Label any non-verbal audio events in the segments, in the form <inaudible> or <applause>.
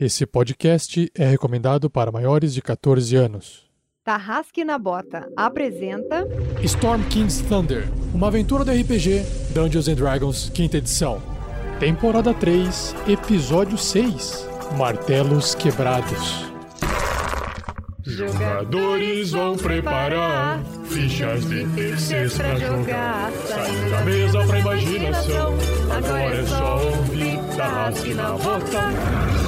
Esse podcast é recomendado para maiores de 14 anos. Tarrasque na Bota apresenta Storm King's Thunder, uma aventura do RPG Dungeons and Dragons, quinta edição. Temporada 3, episódio 6: Martelos Quebrados. Jogadores vão preparar fichas de terceiros pra jogar. Saindo da mesa pra imaginação. Agora é só ouvir Tarrasque na Bota.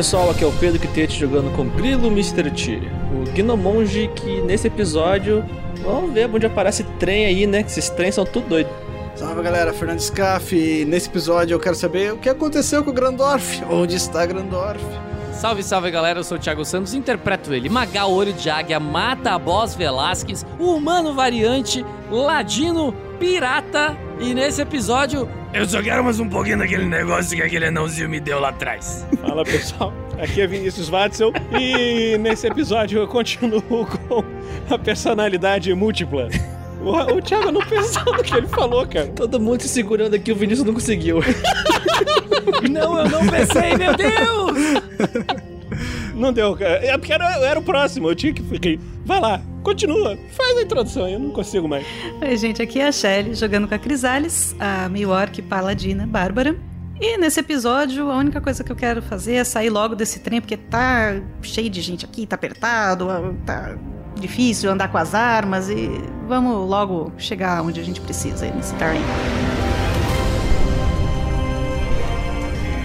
Pessoal, aqui é o Pedro Quitete jogando com Grilo Mr. T, o Gnomonge que nesse episódio, vamos ver onde aparece trem aí, né? Que esses trens são tudo doido. Salve galera, Fernando Scaff. Nesse episódio eu quero saber o que aconteceu com o Grandorf. Onde está Grandorf? Salve, salve galera, eu sou o Thiago Santos, interpreto ele. Magal Olho de Águia mata a Boss Velasquez, o humano variante, ladino, pirata. E nesse episódio, eu só quero mais um pouquinho daquele negócio que aquele anãozinho me deu lá atrás. Fala pessoal, aqui é Vinícius Watzel e nesse episódio eu continuo com a personalidade múltipla. O, o Thiago não pensou no que ele falou, cara. Todo mundo se segurando aqui, o Vinícius não conseguiu. <laughs> não, eu não pensei, meu Deus! Não deu, cara. É porque era, eu era o próximo, eu tinha que ficar. Vai lá, continua, faz a introdução, eu não consigo mais. Oi, gente, aqui é a Shelly jogando com a Crisales, a meio paladina Bárbara. E nesse episódio, a única coisa que eu quero fazer é sair logo desse trem, porque tá cheio de gente aqui, tá apertado, tá difícil andar com as armas e vamos logo chegar onde a gente precisa aí nesse trem.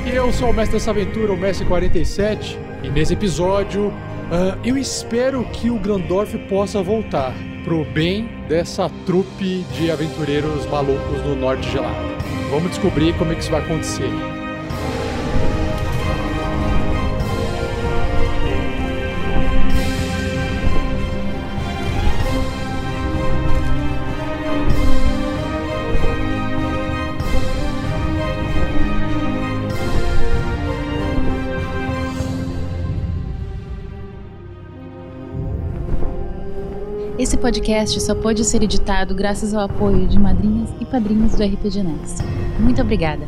E eu sou o mestre dessa aventura, o Mestre 47, e nesse episódio uh, eu espero que o Grandorf possa voltar pro bem dessa trupe de aventureiros malucos no norte gelado. Vamos descobrir como é que isso vai acontecer. Esse podcast só pode ser editado graças ao apoio de madrinhas e padrinhos do RPG Next. Muito obrigada.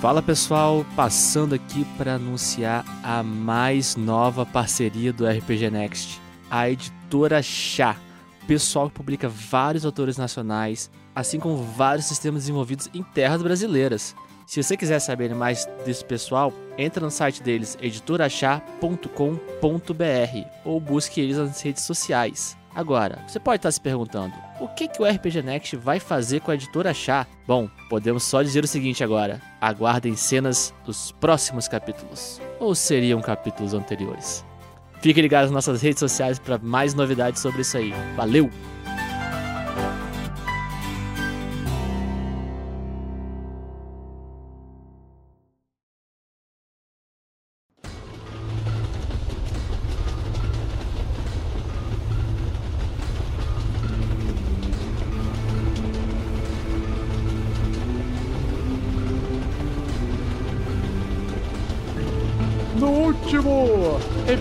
Fala pessoal, passando aqui para anunciar a mais nova parceria do RPG Next, a editora Chá. Pessoal que publica vários autores nacionais, assim como vários sistemas desenvolvidos em terras brasileiras. Se você quiser saber mais desse pessoal, entra no site deles editorachá.com.br ou busque eles nas redes sociais. Agora, você pode estar se perguntando: o que, que o RPG Next vai fazer com a editora Chá? Bom, podemos só dizer o seguinte agora: aguardem cenas dos próximos capítulos. Ou seriam capítulos anteriores? Fique ligado nas nossas redes sociais para mais novidades sobre isso aí. Valeu!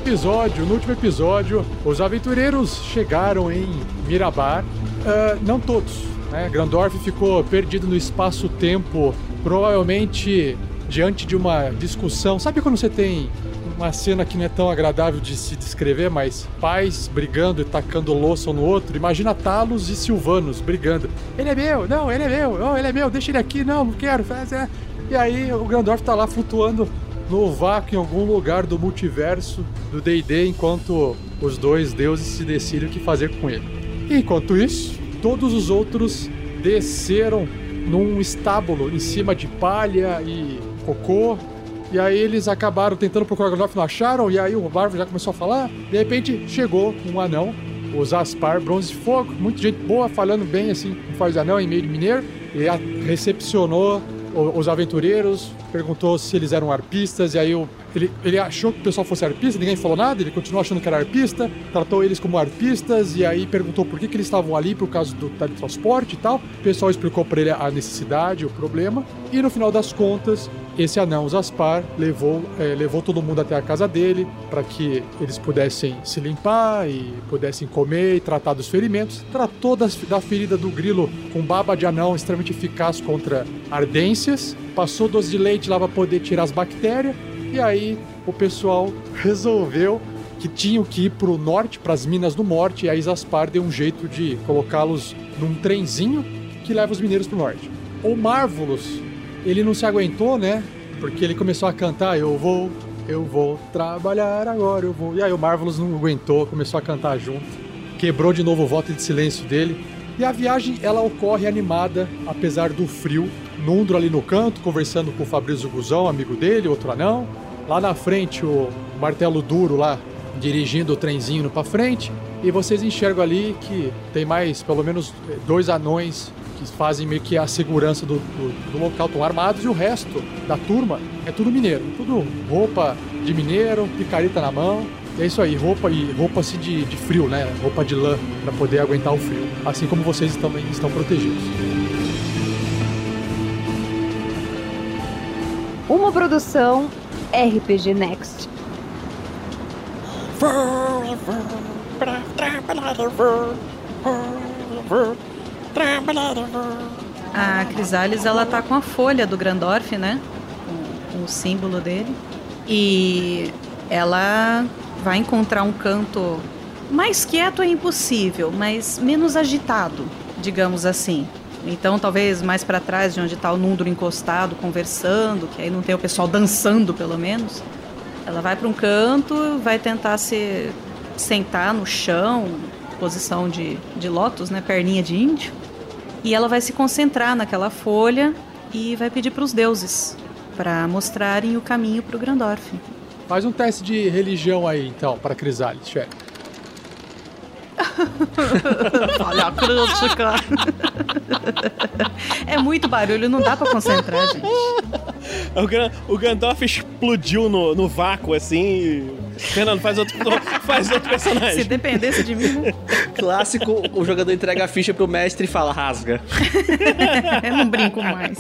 Episódio, no último episódio, os aventureiros chegaram em Mirabar. Uh, não todos, Né? Grandorf ficou perdido no espaço-tempo, provavelmente diante de uma discussão. Sabe quando você tem uma cena que não é tão agradável de se descrever, mas pais brigando e tacando louça um no outro? Imagina Talos e Silvanos brigando. Ele é meu, não, ele é meu, oh, ele é meu, deixa ele aqui, não, não quero. É. E aí o Grandorf tá lá flutuando no vácuo em algum lugar do multiverso do D&D enquanto os dois deuses se decidem o que fazer com ele. Enquanto isso, todos os outros desceram num estábulo em cima de palha e cocô. E aí eles acabaram tentando procurar o Gandalf, não acharam, e aí o Barvo já começou a falar. De repente chegou um anão, o Zaspar Bronze de Fogo, muita gente boa, falando bem assim, faz anão em meio de mineiro, e recepcionou os aventureiros, perguntou se eles eram arpistas, e aí o- ele, ele achou que o pessoal fosse arpista, ninguém falou nada, ele continuou achando que era arpista, tratou eles como arpistas, e aí perguntou por que, que eles estavam ali, por causa do teletransporte e tal. O pessoal explicou para ele a necessidade, o problema, e no final das contas, esse anão Zaspar levou, eh, levou todo mundo até a casa dele para que eles pudessem se limpar e pudessem comer e tratar dos ferimentos. Tratou das- da ferida do grilo com baba de anão extremamente eficaz contra ardências. Passou doce de leite lá para poder tirar as bactérias. E aí o pessoal resolveu que tinham que ir para o norte, para as minas do norte, e a Isaspar deu um jeito de colocá-los num trenzinho que leva os mineiros para o norte. O Marvelous, ele não se aguentou, né? Porque ele começou a cantar, eu vou, eu vou trabalhar agora, eu vou. E aí o Marvelous não aguentou, começou a cantar junto. Quebrou de novo o voto de silêncio dele. E a viagem, ela ocorre animada, apesar do frio. Nundro ali no canto, conversando com o Fabrício Guzão, amigo dele, outro anão. Lá na frente, o Martelo Duro lá, dirigindo o trenzinho pra frente. E vocês enxergam ali que tem mais, pelo menos, dois anões que fazem meio que a segurança do, do, do local, estão armados. E o resto da turma é tudo mineiro. Tudo roupa de mineiro, picareta na mão. E é isso aí, roupa e roupa assim de, de frio, né? Roupa de lã para poder aguentar o frio. Assim como vocês também estão protegidos. Uma produção RPG Next. A Crisales, ela tá com a folha do Grandorf, né? Com, o símbolo dele. E ela vai encontrar um canto mais quieto é impossível, mas menos agitado, digamos assim. Então, talvez mais para trás de onde tá o Nundro encostado, conversando, que aí não tem o pessoal dançando, pelo menos. Ela vai para um canto, vai tentar se sentar no chão, posição de, de lótus, né, perninha de índio. E ela vai se concentrar naquela folha e vai pedir para os deuses para mostrarem o caminho para o Grandorf. Faz um teste de religião aí, então, para Crisales, <laughs> chefe. Olha a crítica. é muito barulho, não dá para concentrar, gente. <laughs> O, Gran- o Gandalf explodiu no, no vácuo, assim. e- Fernando, faz outro, <laughs> faz outro Se personagem. dependesse de mim, né? Clássico, o jogador entrega a ficha pro mestre e fala, rasga. <laughs> eu não brinco mais.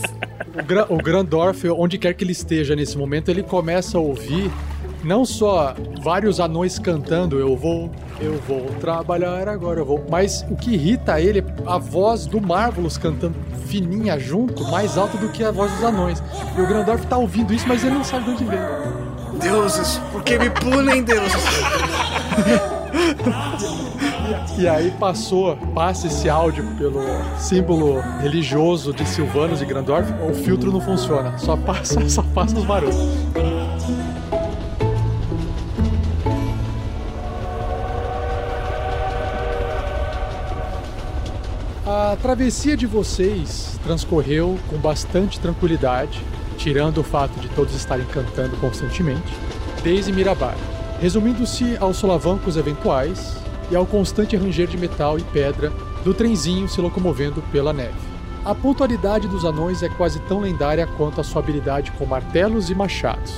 O, Gra o Grandorf, onde quer que ele esteja nesse momento, ele começa a ouvir não só vários anões cantando, eu vou, eu vou trabalhar agora, eu vou. Mas o que irrita ele é a voz do Marvelous cantando fininha junto, mais alta do que a voz dos anões. E o Grandorf tá ouvindo isso, mas ele não sabe de onde vem. Deuses, por que me punem, deuses? E aí passou, passa esse áudio pelo símbolo religioso de Silvanos e Grandorf, o filtro não funciona, só passa, <laughs> só passa os barulhos. A travessia de vocês transcorreu com bastante tranquilidade, tirando o fato de todos estarem cantando constantemente, desde Mirabar, resumindo-se aos solavancos eventuais e ao constante ranger de metal e pedra do trenzinho se locomovendo pela neve. A pontualidade dos anões é quase tão lendária quanto a sua habilidade com martelos e machados.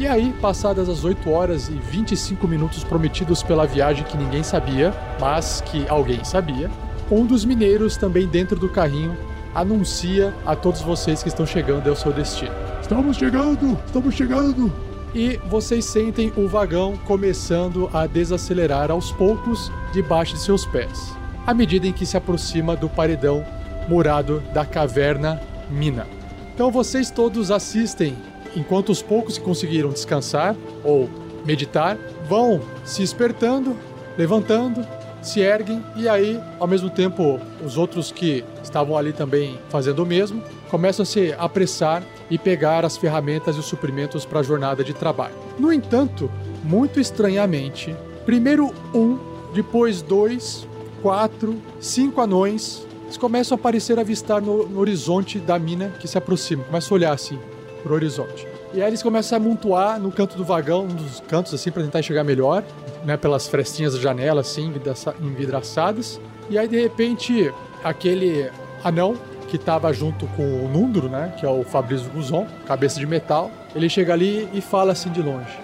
E aí, passadas as 8 horas e 25 minutos prometidos pela viagem que ninguém sabia, mas que alguém sabia, um dos mineiros, também dentro do carrinho, anuncia a todos vocês que estão chegando ao seu destino. Estamos chegando! Estamos chegando! E vocês sentem o vagão começando a desacelerar aos poucos debaixo de seus pés, à medida em que se aproxima do paredão murado da caverna Mina. Então vocês todos assistem enquanto os poucos que conseguiram descansar ou meditar vão se espertando, levantando, se erguem e aí, ao mesmo tempo, os outros que estavam ali também fazendo o mesmo começam a se apressar e pegar as ferramentas e os suprimentos para a jornada de trabalho. No entanto, muito estranhamente, primeiro um, depois dois, quatro, cinco anões eles começam a aparecer avistar no, no horizonte da mina que se aproxima. Começa a olhar assim pro horizonte. E aí eles começam a amontoar no canto do vagão, um dos cantos assim, para tentar enxergar melhor, né? Pelas frestinhas da janela, assim, envidraçadas. E aí, de repente, aquele anão que estava junto com o Nundro, né? Que é o Fabrício Guzon, cabeça de metal. Ele chega ali e fala assim de longe.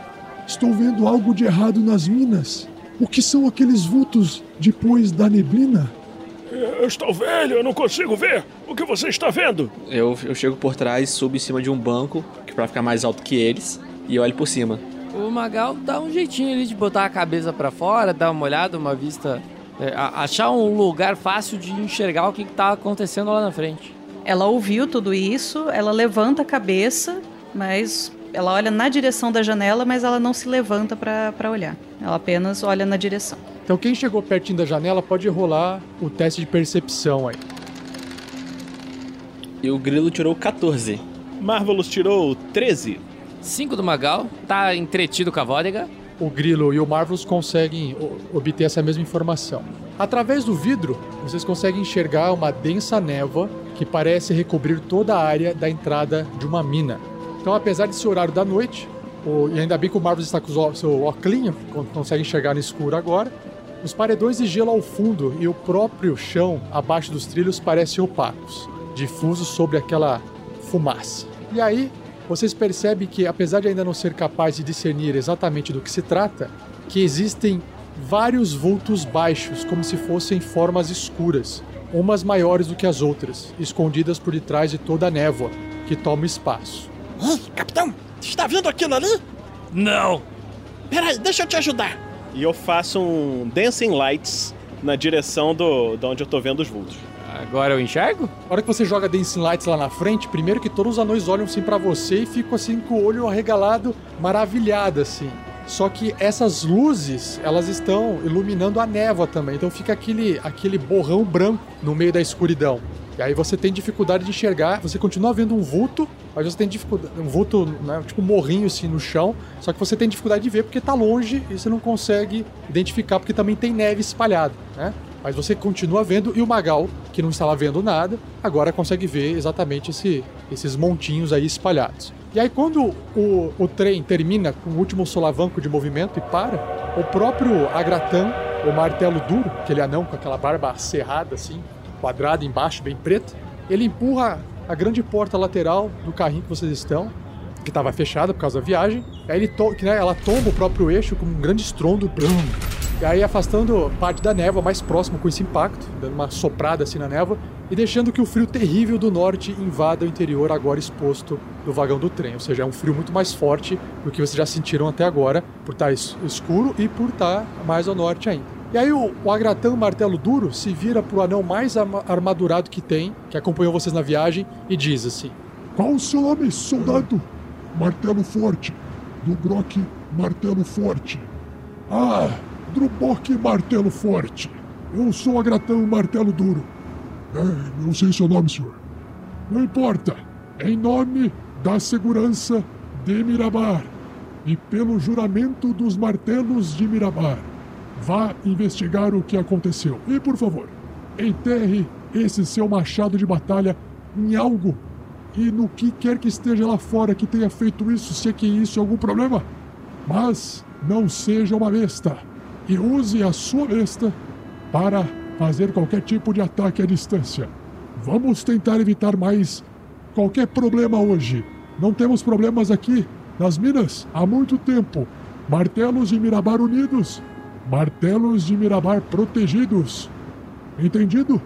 Estou vendo algo de errado nas minas. O que são aqueles vultos depois da neblina? Eu estou velho, eu não consigo ver. O que você está vendo? Eu, eu chego por trás, subo em cima de um banco, que para ficar mais alto que eles, e olho por cima. O Magal dá um jeitinho ali de botar a cabeça para fora, dar uma olhada, uma vista. É, achar um lugar fácil de enxergar o que, está acontecendo lá na frente. Ela ouviu tudo isso, ela levanta a cabeça, mas ela olha na direção da janela, mas ela não se levanta para olhar. Ela apenas olha na direção. Então quem chegou pertinho da janela pode rolar o teste de percepção aí. E o Grilo tirou 14. Marvelous tirou 13. 5 do Magal, tá entretido com a Vodega. O Grilo e o Marvelous conseguem obter essa mesma informação. Através do vidro, vocês conseguem enxergar uma densa névoa que parece recobrir toda a área da entrada de uma mina. Então, apesar de ser horário da noite, e ainda bem que o Marvelous está com o seu óculos, consegue enxergar no escuro agora, os paredões de gelo ao fundo e o próprio chão abaixo dos trilhos parecem opacos, difusos sobre aquela fumaça. E aí, vocês percebem que, apesar de ainda não ser capaz de discernir exatamente do que se trata, que existem vários vultos baixos, como se fossem formas escuras, umas maiores do que as outras, escondidas por detrás de toda a névoa que toma espaço. Ei, capitão, está vendo aquilo ali? Não! Peraí, deixa eu te ajudar e eu faço um Dancing Lights na direção do, de onde eu tô vendo os vultos. Agora eu enxergo? A hora que você joga Dancing Lights lá na frente, primeiro que todos os anões olham assim para você e ficam assim com o olho arregalado, maravilhado assim. Só que essas luzes, elas estão iluminando a névoa também. Então fica aquele, aquele borrão branco no meio da escuridão. E aí você tem dificuldade de enxergar, você continua vendo um vulto, mas você tem dificuldade, um vulto, né, tipo um morrinho assim no chão, só que você tem dificuldade de ver porque tá longe e você não consegue identificar porque também tem neve espalhada, né? Mas você continua vendo e o Magal, que não estava vendo nada, agora consegue ver exatamente esse, esses montinhos aí espalhados. E aí quando o, o trem termina com o último solavanco de movimento e para, o próprio Agratan, o martelo duro, aquele anão com aquela barba cerrada assim, quadrada embaixo, bem preta. Ele empurra a grande porta lateral do carrinho que vocês estão, que estava fechada por causa da viagem. Aí ele to né, ela tomba o próprio eixo com um grande estrondo. Blum, e aí afastando parte da névoa mais próximo com esse impacto, dando uma soprada assim na névoa e deixando que o frio terrível do norte invada o interior agora exposto do vagão do trem. Ou seja, é um frio muito mais forte do que vocês já sentiram até agora, por estar escuro e por estar mais ao norte ainda. E aí o, o Agratão Martelo Duro se vira pro anão mais armadurado que tem, que acompanhou vocês na viagem, e diz assim: Qual o seu nome, soldado? Martelo Forte. Dubrock Martelo Forte. Ah, Drubok Martelo Forte. Eu sou Agratão Martelo Duro. É, não sei seu nome, senhor. Não importa. Em nome da segurança de Mirabar e pelo juramento dos martelos de Mirabar Vá investigar o que aconteceu. E, por favor, enterre esse seu machado de batalha em algo e no que quer que esteja lá fora que tenha feito isso, se é que isso é algum problema. Mas não seja uma besta e use a sua besta para fazer qualquer tipo de ataque à distância. Vamos tentar evitar mais qualquer problema hoje. Não temos problemas aqui nas minas há muito tempo. Martelos de Mirabar unidos Martelos de Mirabar protegidos. Entendido?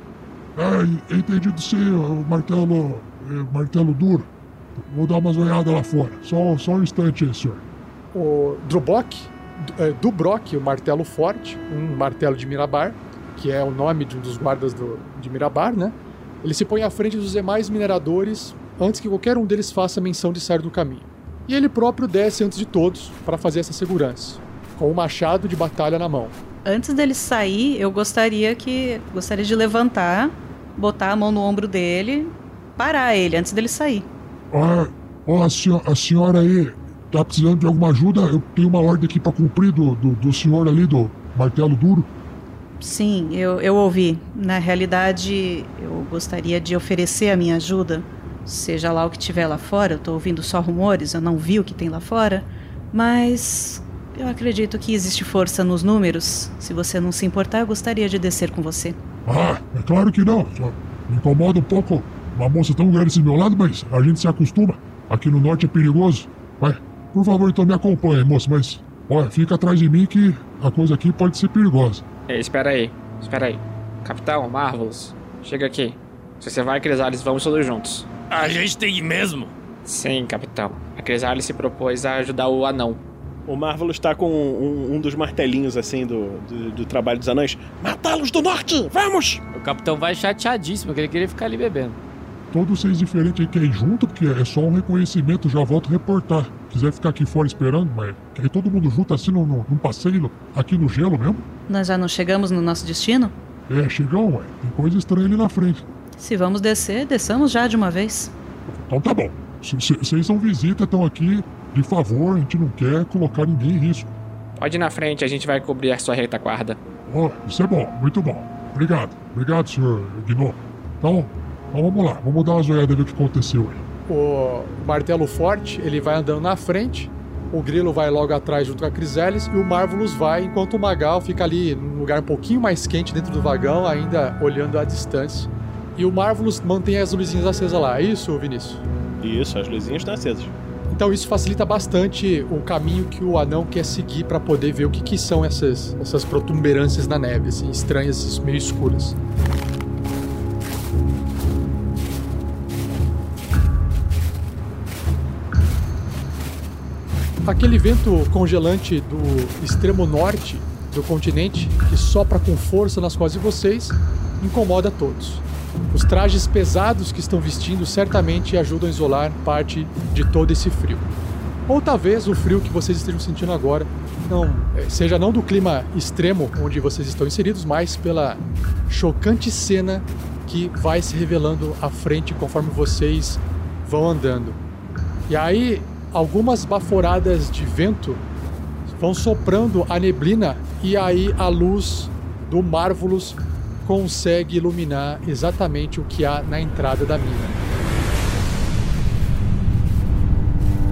É, entendido sim, martelo. É, martelo duro. Vou dar umas olhadas lá fora. Só, só um instante aí, senhor. O Drubok, é, Dubrock, o martelo forte, um martelo de Mirabar, que é o nome de um dos guardas do, de Mirabar, né? Ele se põe à frente dos demais mineradores antes que qualquer um deles faça menção de sair do caminho. E ele próprio desce antes de todos para fazer essa segurança, com o machado de batalha na mão. Antes dele sair, eu gostaria que gostaria de levantar, botar a mão no ombro dele, parar ele antes dele sair. Ah, ó, a, senho- a senhora aí tá precisando de alguma ajuda? Eu tenho uma ordem aqui pra cumprir do, do, do senhor ali, do martelo duro. Sim, eu, eu ouvi. Na realidade, eu gostaria de oferecer a minha ajuda, seja lá o que tiver lá fora. Eu tô ouvindo só rumores, eu não vi o que tem lá fora. Mas eu acredito que existe força nos números. Se você não se importar, eu gostaria de descer com você. Ah, é claro que não. Só me incomoda um pouco uma moça tão grande assim do meu lado, mas a gente se acostuma. Aqui no norte é perigoso. Vai, por favor, então me acompanhe, moça, mas olha, fica atrás de mim que a coisa aqui pode ser perigosa. Ei, espera aí, espera aí. Capitão, Marvelous, chega aqui. Se você vai, Crisales, vamos todos juntos. A gente tem que ir mesmo? Sim, capitão. A Crisales se propôs a ajudar o anão. O Marvelous tá com um, um dos martelinhos, assim, do, do, do trabalho dos anões. Matá-los do norte! Vamos! O capitão vai chateadíssimo, porque ele queria ficar ali bebendo. Todos vocês diferentes aí querem ir junto, porque é só um reconhecimento, já volto a reportar. Quiser ficar aqui fora esperando, mas quer ir todo mundo junto assim num, num passeio aqui no gelo mesmo? Nós já não chegamos no nosso destino? É, chegão, ué. Tem coisa estranha ali na frente. Se vamos descer, desçamos já de uma vez. Então tá bom. Vocês são visita, estão aqui de favor, a gente não quer colocar ninguém em risco. Pode ir na frente, a gente vai cobrir a sua retaguarda. Ó, isso é bom, muito bom. Obrigado, obrigado, senhor Gnô. Então, então vamos lá, vamos dar uma olhada e ver o que aconteceu aí. O martelo forte, ele vai andando na frente, o grilo vai logo atrás junto com a Criselis e o Marvelous vai, enquanto o Magal fica ali num lugar um pouquinho mais quente dentro do vagão, ainda olhando à distância. E o Marvelous mantém as luzinhas acesas lá, é isso, Vinícius? Isso, as luzinhas estão acesas. Então isso facilita bastante o caminho que o anão quer seguir para poder ver o que, que são essas, essas protuberâncias na neve, assim, estranhas, meio escuras. Aquele vento congelante do extremo norte do continente, que sopra com força nas costas de vocês, incomoda todos. Os trajes pesados que estão vestindo certamente ajudam a isolar parte de todo esse frio. Ou talvez o frio que vocês estejam sentindo agora não eh, seja não do clima extremo onde vocês estão inseridos, mas pela chocante cena que vai se revelando à frente conforme vocês vão andando. E aí, algumas baforadas de vento vão soprando a neblina e aí a luz do Marvelous consegue iluminar exatamente o que há na entrada da mina.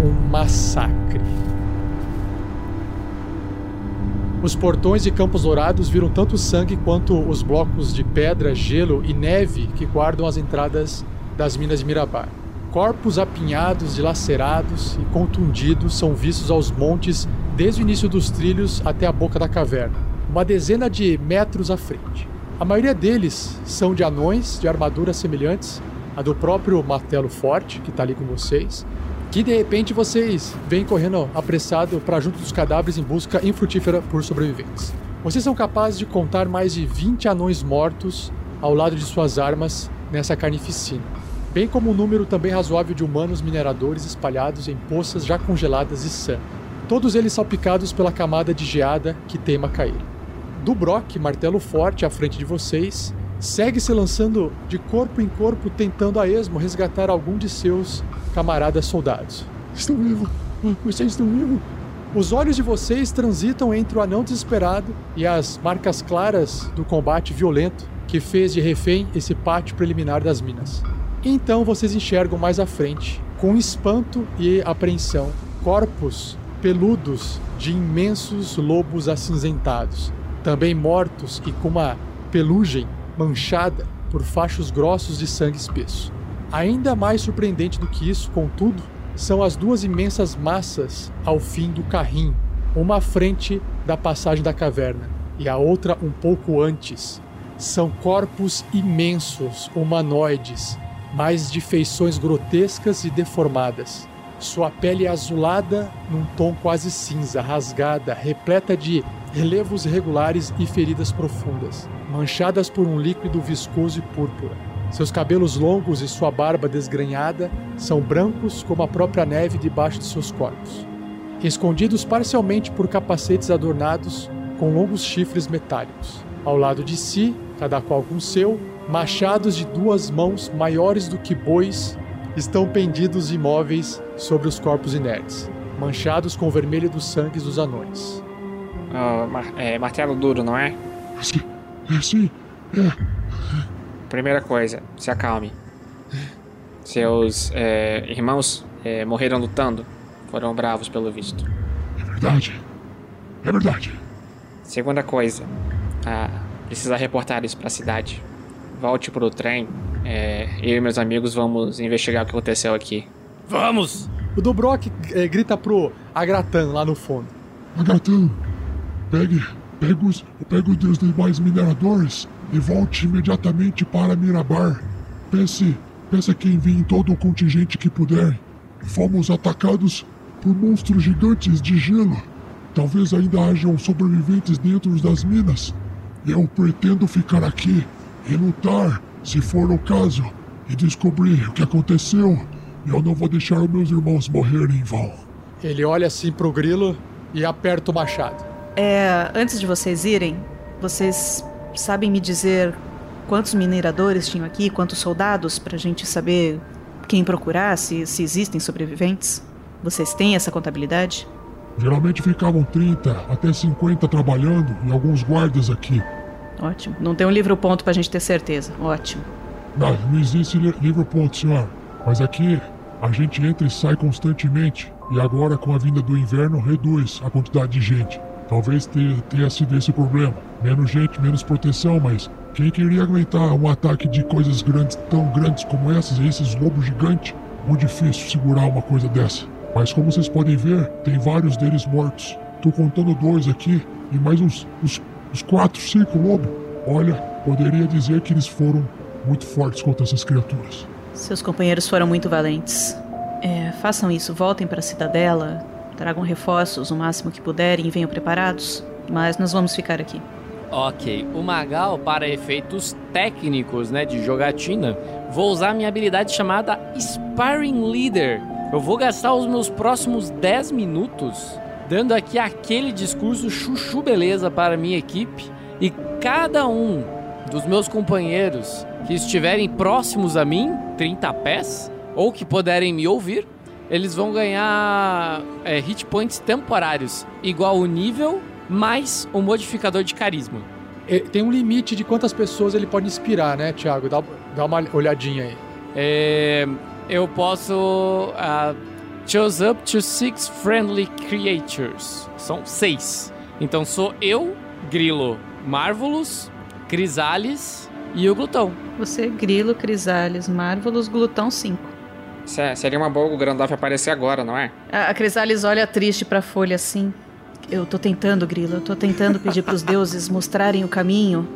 Um massacre. Os portões de Campos Dourados viram tanto sangue quanto os blocos de pedra, gelo e neve que guardam as entradas das minas de Mirabar. Corpos apinhados, dilacerados e contundidos são vistos aos montes desde o início dos trilhos até a boca da caverna, uma dezena de metros à frente. A maioria deles são de anões de armaduras semelhantes à do próprio martelo forte que está ali com vocês, que de repente vocês vêm correndo apressado para junto dos cadáveres em busca infrutífera por sobreviventes. Vocês são capazes de contar mais de 20 anões mortos ao lado de suas armas nessa carnificina, bem como um número também razoável de humanos mineradores espalhados em poças já congeladas de sangue, todos eles salpicados pela camada de geada que teima cair. Do Brock, martelo forte à frente de vocês, segue se lançando de corpo em corpo, tentando a esmo resgatar algum de seus camaradas soldados. Estão vivos! Vocês estão vivos! Os olhos de vocês transitam entre o anão desesperado e as marcas claras do combate violento que fez de refém esse pátio preliminar das minas. Então vocês enxergam mais à frente, com espanto e apreensão, corpos peludos de imensos lobos acinzentados, também mortos e com uma pelugem manchada por fachos grossos de sangue espesso. Ainda mais surpreendente do que isso, contudo, são as duas imensas massas ao fim do carrinho, uma à frente da passagem da caverna e a outra um pouco antes. São corpos imensos, humanoides, mas de feições grotescas e deformadas. Sua pele é azulada num tom quase cinza, rasgada, repleta de relevos irregulares e feridas profundas, manchadas por um líquido viscoso e púrpura. Seus cabelos longos e sua barba desgrenhada são brancos como a própria neve debaixo de seus corpos, escondidos parcialmente por capacetes adornados com longos chifres metálicos. Ao lado de si, cada qual com seu, machados de duas mãos maiores do que bois estão pendidos imóveis sobre os corpos inertes, manchados com o vermelho dos sangues dos anões. Ah, mar- é, martelo duro, não é? Sim, é sim, é. Primeira coisa, se acalme. Seus é, irmãos é, morreram lutando. Foram bravos, pelo visto. É verdade. É verdade. Segunda coisa, ah, precisa reportar isso pra cidade. Volte pro trem. é, eu e meus amigos vamos investigar o que aconteceu aqui. Vamos! O Dobrok eh, grita pro Agratan lá no fundo. Agratão, pegue, pegue os, pegue os dos demais mineradores e volte imediatamente para Mirabar. Pense, peça quem vir todo o contingente que puder. Fomos atacados por monstros gigantes de gelo. Talvez ainda hajam sobreviventes dentro das minas. Eu pretendo ficar aqui e lutar, se for o caso, e descobrir o que aconteceu. Eu não vou deixar os meus irmãos morrerem em vão. Ele olha assim pro grilo e aperta o machado. É, antes de vocês irem, vocês sabem me dizer quantos mineradores tinham aqui, quantos soldados, pra gente saber quem procurar, se, se existem sobreviventes? Vocês têm essa contabilidade? Geralmente ficavam 30 até 50 trabalhando e alguns guardas aqui. Ótimo. Não tem um livro-ponto pra gente ter certeza. Ótimo. Não, não existe li- livro-ponto, senhor. Mas aqui a gente entra e sai constantemente. E agora, com a vinda do inverno, reduz a quantidade de gente. Talvez tenha, sido esse o problema. Menos gente, menos proteção, mas quem queria aguentar um ataque de coisas grandes, tão grandes como essas, esses lobos gigantes? Muito difícil segurar uma coisa dessa. Mas como vocês podem ver, tem vários deles mortos. Tô contando dois aqui e mais uns, uns, uns quatro, cinco lobos. Olha, poderia dizer que eles foram muito fortes contra essas criaturas. Seus companheiros foram muito valentes. É, façam isso, voltem para a cidadela, tragam reforços o máximo que puderem e venham preparados. Mas nós vamos ficar aqui. Ok, o Magal, para efeitos técnicos, né, de jogatina, vou usar minha habilidade chamada Sparring Leader. Eu vou gastar os meus próximos 10 minutos dando aqui aquele discurso chuchu beleza para a minha equipe e cada um dos meus companheiros que estiverem próximos a mim, 30 pés, ou que puderem me ouvir, eles vão ganhar é, hit points temporários, igual o nível mais o modificador de carisma. Eh, Tem um limite de quantas pessoas ele pode inspirar, né, Thiago? Dá, dá uma olhadinha aí. É, eu posso ah, choose up to six friendly creatures. São seis. Então sou eu, Grilo, Marvelous, Crisales e o Glutão. Você, Grilo, Crisales, Marvelous, Glutão 5. Se- Seria uma boa o Grandolph aparecer agora, não é? A, a Crisales olha triste pra folha assim. Eu tô tentando, Grilo, eu tô tentando pedir pros deuses mostrarem o caminho.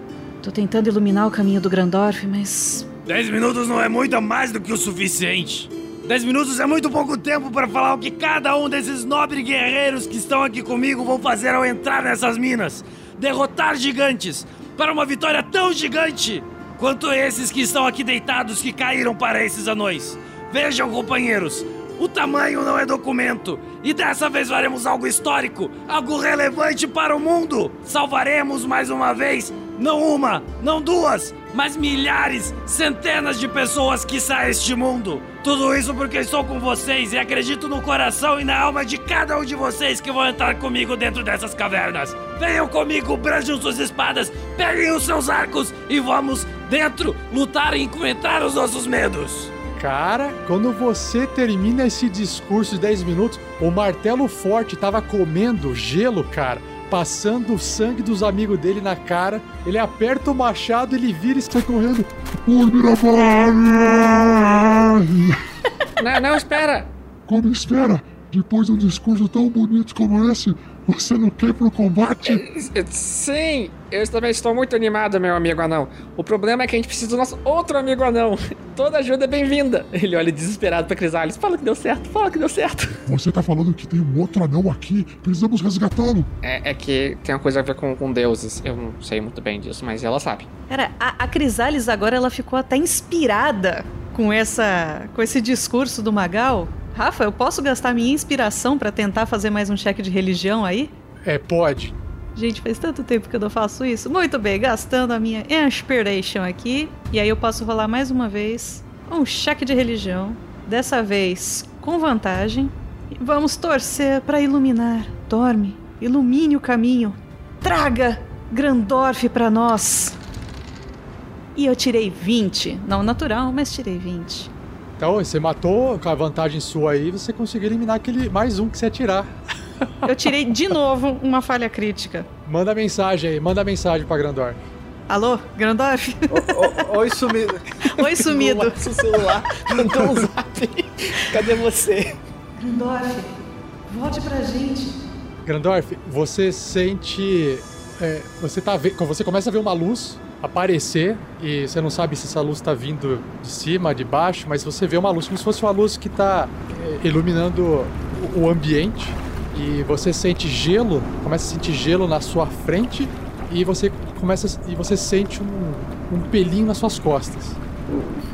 Tô tentando iluminar o caminho do Grandorf, mas. Dez minutos não é muito mais do que o suficiente. Dez minutos é muito pouco tempo para falar o que cada um desses nobres guerreiros que estão aqui comigo vão fazer ao entrar nessas minas. Derrotar gigantes para uma vitória tão gigante quanto esses que estão aqui deitados que caíram para esses anões. Vejam, companheiros, o tamanho não é documento. E dessa vez faremos algo histórico, algo relevante para o mundo. Salvaremos mais uma vez, não uma, não duas, mas milhares, centenas de pessoas que saem este mundo. Tudo isso porque estou com vocês e acredito no coração e na alma de cada um de vocês que vão entrar comigo dentro dessas cavernas. Venham comigo, branjam suas espadas, peguem os seus arcos e vamos dentro lutar e enfrentar os nossos medos. Cara, quando você termina esse discurso de 10 minutos, o martelo forte tava comendo gelo, cara, passando o sangue dos amigos dele na cara. Ele aperta o machado, ele vira e sai correndo. Não, não, espera! Como espera? Depois de um discurso tão bonito como esse, Você não quer ir pro combate? Sim, eu também estou muito animado, meu amigo anão. O problema é que a gente precisa do nosso outro amigo anão. Toda ajuda é bem-vinda. Ele olha desesperado pra Crisales. Fala que deu certo, fala que deu certo. Você tá falando que tem um outro anão aqui? Precisamos resgatá-lo. É, é que tem uma coisa a ver com, com deuses. Eu não sei muito bem disso, mas ela sabe. Cara, a, a Crisales agora ela ficou até inspirada com essa com esse discurso do Magal. Rafa, eu posso gastar minha inspiração pra tentar fazer mais um cheque de religião aí? É, pode. Gente, faz tanto tempo que eu não faço isso. Muito bem, gastando a minha inspiration aqui. E aí eu posso rolar mais uma vez um cheque de religião. Dessa vez com vantagem. E vamos torcer pra iluminar. Dorme, ilumine o caminho. Traga Grandorf pra nós. E eu tirei 20. Não natural, mas tirei 20. Então, você matou com a vantagem sua aí, você conseguiu eliminar aquele mais um que você tirar. Eu tirei de novo uma falha crítica. Manda mensagem aí, manda mensagem pra Grandor. Alô, Grandorf? Oi, sumido. Oi, sumido. seu celular, mandou um zap. Cadê você? Grandorf, volte pra gente. Grandorf, você sente. é, você, tá você começa a ver uma luz aparecer e você não sabe se essa luz está vindo de cima, de baixo, mas você vê uma luz como se fosse uma luz que está iluminando o- o ambiente e você sente gelo, começa a sentir gelo na sua frente e você começa e você sente um, um pelinho nas suas costas.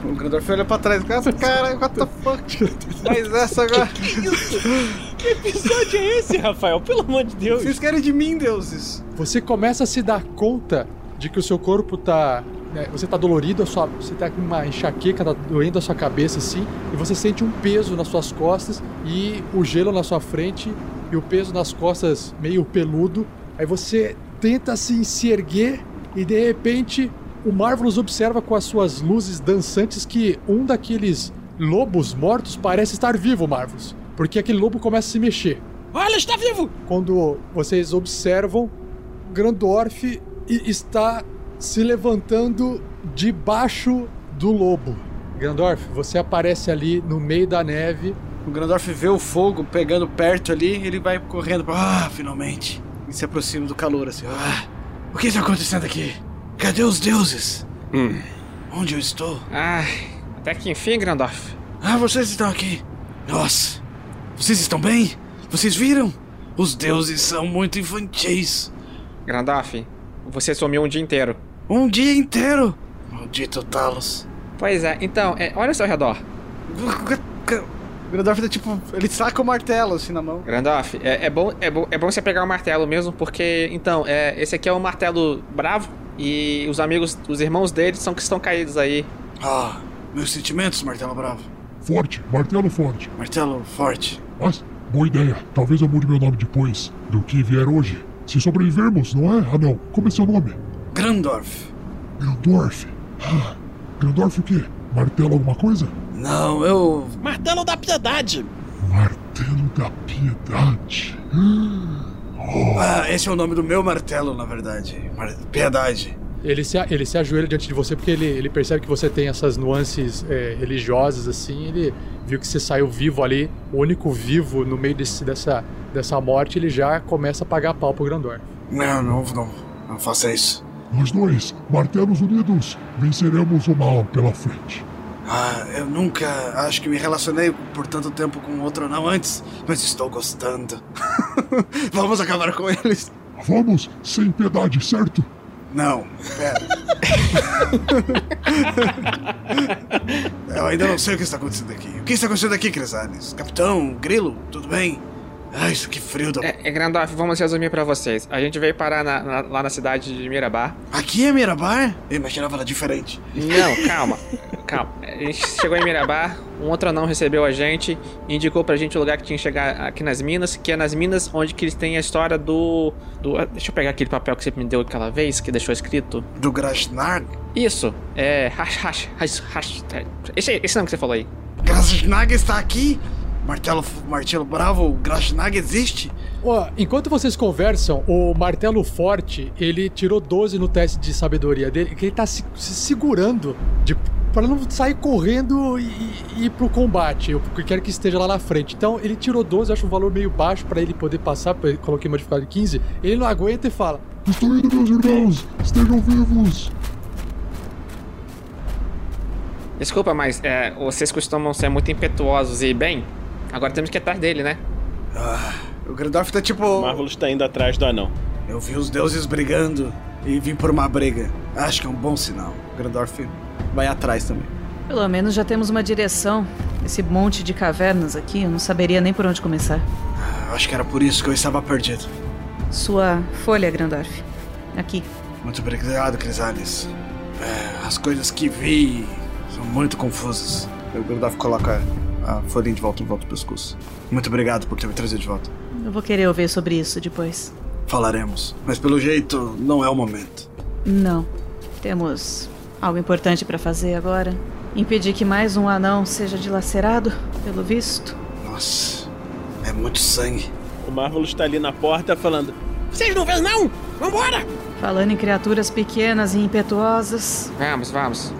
O Grandorf olha pra trás. Cara, cara, what the fuck? <laughs> Mas essa agora. Que episódio é esse, Rafael? Pelo amor de Deus. Vocês querem de mim, deuses? Você começa a se dar conta de que o seu corpo tá. né, você tá dolorido, sua, você tá com uma enxaqueca, tá doendo a sua cabeça assim, e você sente um peso nas suas costas e o gelo na sua frente e o peso nas costas meio peludo. Aí você tenta assim se erguer e de repente o Marvelous observa com as suas luzes dançantes que um daqueles lobos mortos parece estar vivo, Marvelous. Porque aquele lobo começa a se mexer. Olha, está vivo! Quando vocês observam, Grandorf está se levantando debaixo do lobo. Grandorf, você aparece ali no meio da neve. O Grandorf vê o fogo pegando perto ali, ele vai correndo pra. Ah, finalmente! E se aproxima do calor assim. Ah, o que está acontecendo aqui? Cadê os deuses? Hum. Onde eu estou? Ah, até que enfim, Grandorf. Ah, vocês estão aqui. Nossa, vocês estão bem? Vocês viram? Os deuses são muito infantis. Grandorf, você sumiu um dia inteiro. Um dia inteiro? Maldito Talos. Pois é, então, é, olha ao seu redor. O Grandorf tá tipo. Ele saca o martelo assim na mão. Grandorf, é, é bom, é, bom, é bom você pegar o martelo mesmo, porque, então, é, esse aqui é o martelo bravo e os amigos, os irmãos dele são que estão caídos aí. Ah, meus sentimentos, martelo bravo. Forte, martelo forte. Martelo forte. Mas, boa ideia. Talvez eu mude meu nome depois do que vier hoje. Se sobrevivermos, não é? Ah, não. Como é seu nome? Grandorf. Grandorf. Ah, Grandorf o quê? Martelo alguma coisa? Não, eu. Martelo da piedade! Martelo da piedade. Oh. Ah, esse é o nome do meu martelo, na verdade. Mar- Piedade. Ele se, ele se ajoelha diante de você porque ele, ele percebe que você tem essas nuances é, religiosas assim. Ele viu que você saiu vivo ali, o único vivo no meio desse, dessa, dessa morte. Ele já começa a pagar pau pro Grandor. Não, não, não. Não faça isso. Nós dois, martelos unidos, venceremos o mal pela frente. Ah, eu nunca acho que me relacionei por tanto tempo com outro não antes, mas estou gostando. <laughs> Vamos acabar com eles. Vamos, sem piedade, certo? Não, pera. <laughs> eu ainda não sei o que está acontecendo aqui. O que está acontecendo aqui, Crisales? Capitão, Grilo, tudo bem? Ah, isso que frio da... É, é Grandorf, vamos resumir pra vocês. A gente veio parar na- na- lá na cidade de Mirabar. Aqui é Mirabar? Eu imaginava ela diferente. Não, <laughs> calma. Calma. A gente chegou em Mirabar, um outro anão recebeu a gente indicou pra gente o lugar que tinha que chegar aqui nas minas, que é nas minas onde que eles têm a história do. do deixa eu pegar aquele papel que você me deu aquela vez, que deixou escrito. Do Grashnag? Isso, é. Hash, hash, hash, hash. Esse, esse nome que você falou aí. Grashnag está aqui? Martelo, martelo bravo, o Grashnag existe? Ó, enquanto vocês conversam, o martelo forte, ele tirou 12 no teste de sabedoria dele, que ele tá se, se segurando de Pra não sair correndo e, e ir pro combate, eu quero que esteja lá na frente. Então ele tirou 12, eu acho um valor meio baixo pra ele poder passar, porque eu coloquei modificado de 15. Ele não aguenta e fala: Estou indo, meus irmãos! Estejam vivos! Desculpa, mas é, vocês costumam ser muito impetuosos e bem. Agora temos que ir atrás dele, né? Ah, o Grandorf tá tipo. O Marvelous tá indo atrás do anão. Eu vi os deuses brigando e vim por uma briga. Acho que é um bom sinal. O Grandorf vai atrás também. Pelo menos já temos uma direção. Esse monte de cavernas aqui, eu não saberia nem por onde começar. Ah, Acho que era por isso que eu estava perdido. Sua folha, Grandorf. Aqui. Muito obrigado, Crisales. É, as coisas que vi são muito confusas. O Grandorf coloca a folhinha de volta em volta do pescoço. Muito obrigado por ter me trazido de volta. Eu vou querer ouvir sobre isso depois. Falaremos, mas pelo jeito não é o momento. Não. Temos algo importante pra fazer agora. Impedir que mais um anão seja dilacerado, pelo visto. Nossa, é muito sangue. O Marvelous tá ali na porta falando: Vocês não veem, não? Vambora! Falando em criaturas pequenas e impetuosas. Vamos, vamos.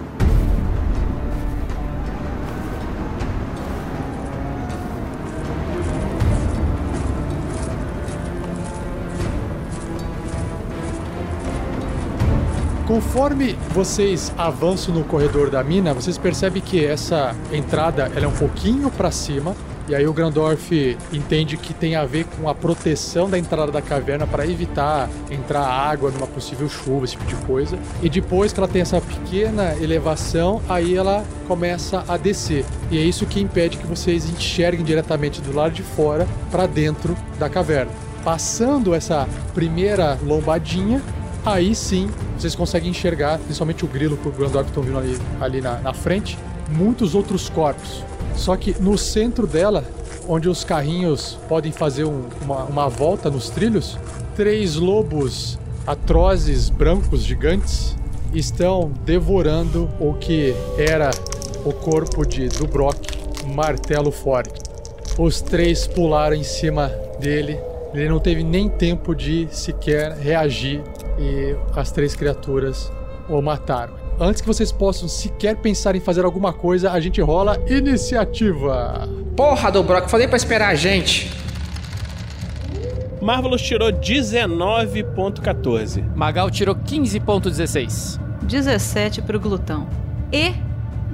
Conforme vocês avançam no corredor da mina, vocês percebem que essa entrada ela é um pouquinho para cima. E aí o Grandorf entende que tem a ver com a proteção da entrada da caverna para evitar entrar água numa possível chuva, esse tipo de coisa. E depois que ela tem essa pequena elevação, aí ela começa a descer. E é isso que impede que vocês enxerguem diretamente do lado de fora para dentro da caverna. Passando essa primeira lombadinha, aí sim vocês conseguem enxergar, principalmente o grilo que o Grandorf estão vindo ali, ali na, na frente, muitos outros corpos. Só que no centro dela, onde os carrinhos podem fazer um- uma, uma volta nos trilhos, três lobos atrozes, brancos, gigantes, estão devorando o que era o corpo de do Brock, martelo forte. Os três pularam em cima dele. Ele não teve nem tempo de sequer reagir e as três criaturas o mataram. Antes que vocês possam sequer pensar em fazer alguma coisa, a gente rola iniciativa. Porra do Brock, falei pra esperar a gente. Marvelous tirou 19.14. Magal tirou 15.16. 17 pro glutão. E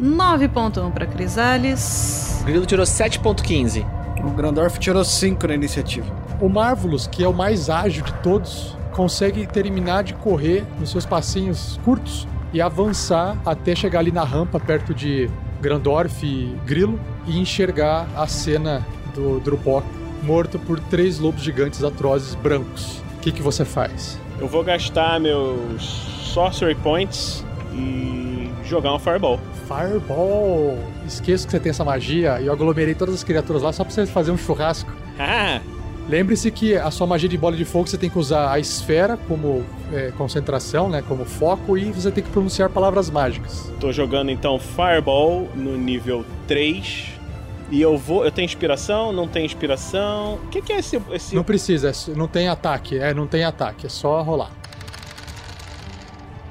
9.1 pra Crisales. O Grilo tirou 7.15. O Grandorf tirou 5 na iniciativa. O Marvelous, que é o mais ágil de todos, consegue terminar de correr nos seus passinhos curtos e avançar até chegar ali na rampa perto de Grandorf e Grilo e enxergar a cena do Drupok morto por três lobos gigantes atrozes brancos. O que, que você faz? Eu vou gastar meus Sorcery Points e jogar um Fireball. Fireball! Esqueço que você tem essa magia e eu aglomerei todas as criaturas lá só pra você fazer um churrasco. <laughs> Ah! Lembre-se que a sua magia de bola de fogo você tem que usar a esfera como é, concentração, né, como foco, e você tem que pronunciar palavras mágicas. Tô jogando então Fireball no nível 3. E eu vou. Eu tenho inspiração? Não tenho inspiração? O que, que é esse. esse... Não precisa, é não tem ataque, é, não tem ataque, é só rolar.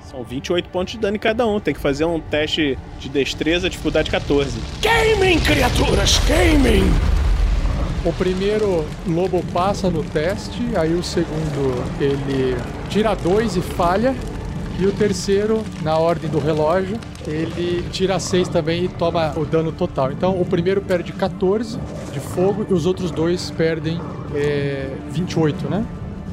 São 28 pontos de dano em cada um. Tem que fazer um teste de destreza, dificuldade 14. Queimem, criaturas, queimem! O primeiro lobo passa no teste, aí o segundo ele tira dois e falha, e o terceiro, na ordem do relógio, ele tira seis também e toma o dano total. Então o primeiro perde 14 de fogo e os outros dois perdem é, 28, né?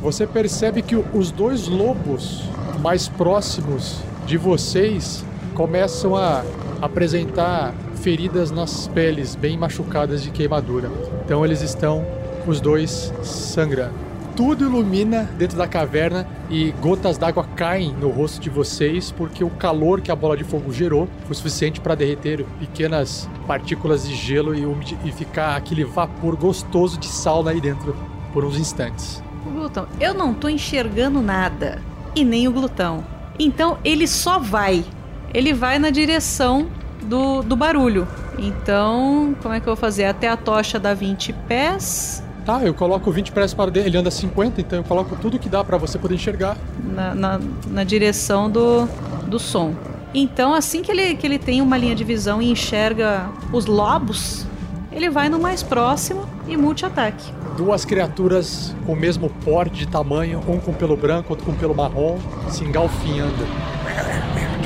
Você percebe que os dois lobos mais próximos de vocês começam a apresentar feridas nas peles bem machucadas de queimadura. Então eles estão os dois sangrando. Tudo ilumina dentro da caverna e gotas d'água caem no rosto de vocês porque o calor que a bola de fogo gerou foi suficiente para derreter pequenas partículas de gelo e, ficar aquele vapor gostoso de sauna aí dentro por uns instantes. Glutão, eu não tô enxergando nada. E nem o glutão. Então ele só vai. Ele vai na direção do, do barulho. Então, como é que eu vou fazer? Até a tocha dá 20 pés. Tá, eu coloco 20 pés para dentro, ele anda 50, então eu coloco tudo que dá para você poder enxergar. Na, na, na direção do, do som. Então, assim que ele, que ele tem uma linha de visão e enxerga os lobos, ele vai no mais próximo e multi-ataque. Duas criaturas com o mesmo porte de tamanho, um com pelo branco, outro com pelo marrom, se engalfinhando.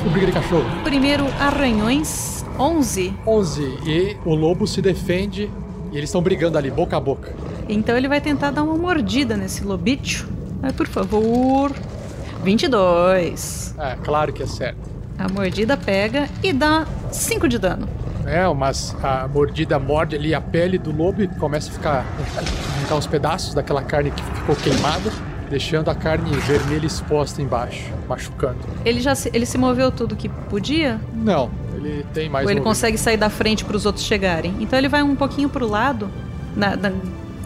Tipo briga de cachorro. Primeiro, arranhões, 11. 11. E o lobo se defende e eles estão brigando ali, boca a boca. Então ele vai tentar dar uma mordida nesse lobicho. Mas, por favor. 22. É, claro que é certo. A mordida pega e dá 5 de dano. É, mas a mordida morde ali a pele do lobo e começa a ficar arrancar os pedaços daquela carne que ficou queimada, deixando a carne vermelha exposta embaixo, machucando. Ele já se, ele se moveu tudo que podia? Não, ele tem mais Ou ele um- consegue sair da frente para os outros chegarem? Então ele vai um pouquinho pro lado, na- na-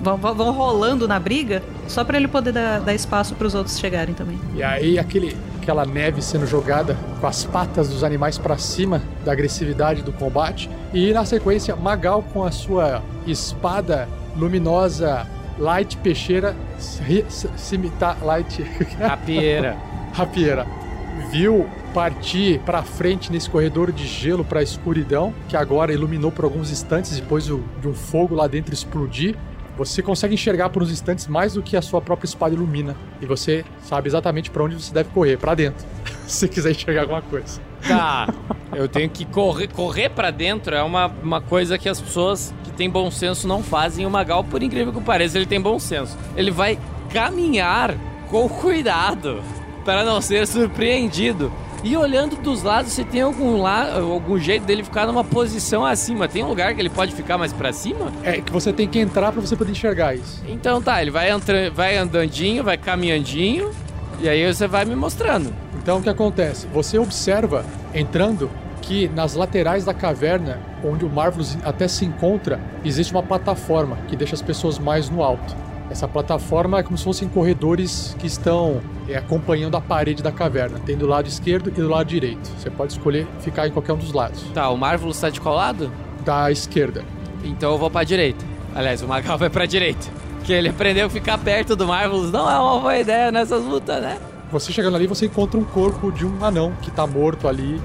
vão, vão- rolando na briga, só para ele poder dar, dar espaço para os outros chegarem também. E aí aquele, aquela neve sendo jogada com as patas dos animais pra cima da agressividade do combate. E na sequência, Magal com a sua espada luminosa Light Peixeira Cimitar Light <laughs> Rapieira. Rapieira. Viu partir pra frente nesse corredor de gelo pra escuridão, que agora iluminou por alguns instantes depois de um fogo lá dentro explodir. Você consegue enxergar por uns instantes mais do que a sua própria espada ilumina. E você sabe exatamente pra onde você deve correr, pra dentro. <laughs> Se quiser enxergar alguma coisa. Tá, eu tenho que correr, correr para dentro é uma, uma coisa que as pessoas que têm bom senso não fazem. O Magal, por incrível que pareça, ele tem bom senso. Ele vai caminhar com cuidado para não ser surpreendido. E olhando dos lados, você tem algum, la algum jeito dele ficar numa posição acima? Tem um lugar que ele pode ficar mais para cima? É que você tem que entrar pra você poder enxergar isso. Então tá, ele vai, entra vai andandinho, vai caminhandinho, e aí você vai me mostrando. Então o que acontece? Você observa entrando que nas laterais da caverna, onde o Marvelous até se encontra, existe uma plataforma que deixa as pessoas mais no alto. Essa plataforma é como se fossem corredores que estão é, acompanhando a parede da caverna. Tem do lado esquerdo e do lado direito. Você pode escolher ficar em qualquer um dos lados. Tá, o Marvelous tá de qual lado? Da esquerda. Então eu vou pra direita. Aliás, o Magal <laughs> vai pra direita. Que ele aprendeu que ficar perto do Marvelous não é uma boa ideia nessas lutas, né? Você chegando ali, você encontra um corpo de um anão que tá morto ali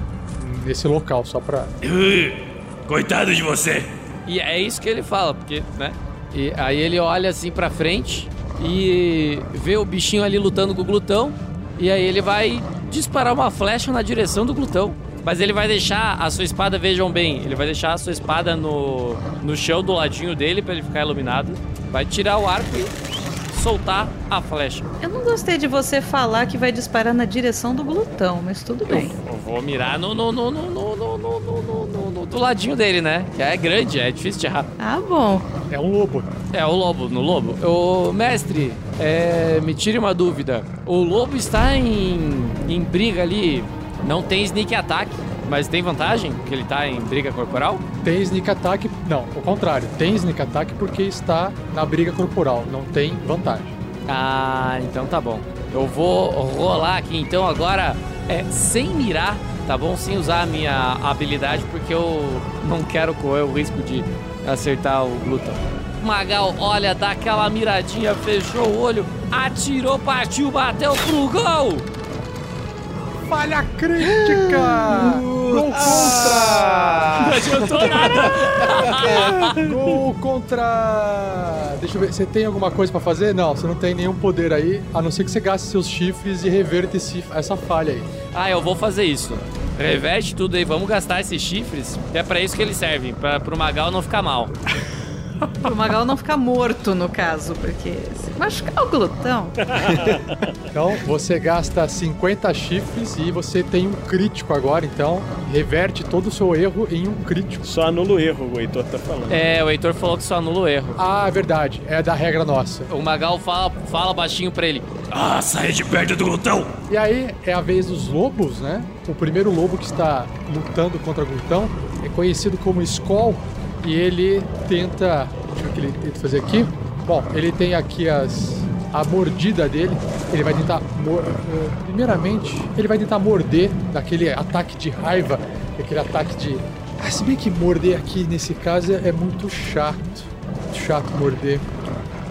nesse local, só pra. <laughs> Coitado de você. E é isso que ele fala, porque, né? E aí ele olha assim pra frente e vê o bichinho ali lutando com o glutão. E aí ele vai disparar uma flecha na direção do glutão. Mas ele vai deixar a sua espada, vejam bem, ele vai deixar a sua espada no, no chão do ladinho dele pra ele ficar iluminado. Vai tirar o arco e soltar a flecha. Eu não gostei de você falar que vai disparar na direção do glutão, mas tudo bem. Eu vou mirar no, no, no, no, no, no, no, no, no, no- no- do ladinho dele, né? Que é grande, é difícil de errar. Ah, bom. É um lobo. É, o lobo, no lobo. Ô, mestre, é, me tire uma dúvida. O lobo está em, em briga ali, não tem sneak attack, mas tem vantagem que ele tá em briga corporal? Tem sneak attack. Não, o contrário. Tem sneak attack porque está na briga corporal. Não tem vantagem. Ah, então tá bom. Eu vou rolar aqui então agora é sem mirar, tá bom? Sem usar a minha habilidade porque eu não quero correr o risco de acertar o glutão. Magal, olha, dá aquela miradinha, fechou o olho, atirou, partiu, bateu pro gol! Falha crítica! Gol contra! Não adiantou nada! Gol contra! Deixa eu ver, você tem alguma coisa pra fazer? Não, você não tem nenhum poder aí, a não ser que você gaste seus chifres e reverta esse- essa falha aí. Ah, eu vou fazer isso. Reveste tudo aí, vamos gastar esses chifres, é pra isso que eles servem, pra, pro Magal não ficar mal. <laughs> Pro Magal não ficar morto, no caso, porque se machucar o glutão. <laughs> Então, você gasta 50 chifres e você tem um crítico agora, então reverte todo o seu erro em um crítico. Só anula o erro, o Heitor tá falando. É, o Heitor falou que só anula o erro. Ah, é verdade, é da regra nossa. O Magal fala, fala baixinho pra ele. Ah, saia de perto do glutão! E aí é a vez dos lobos, né? O primeiro lobo que está lutando contra o glutão é conhecido como Skoll e ele tenta. Deixa eu que ele tenta fazer aqui. Bom, ele tem aqui as. A mordida dele, ele vai tentar. mor- eh, Primeiramente, ele vai tentar morder daquele ataque de raiva, aquele ataque de. Ah, se bem que morder aqui nesse caso é muito chato. Muito chato morder.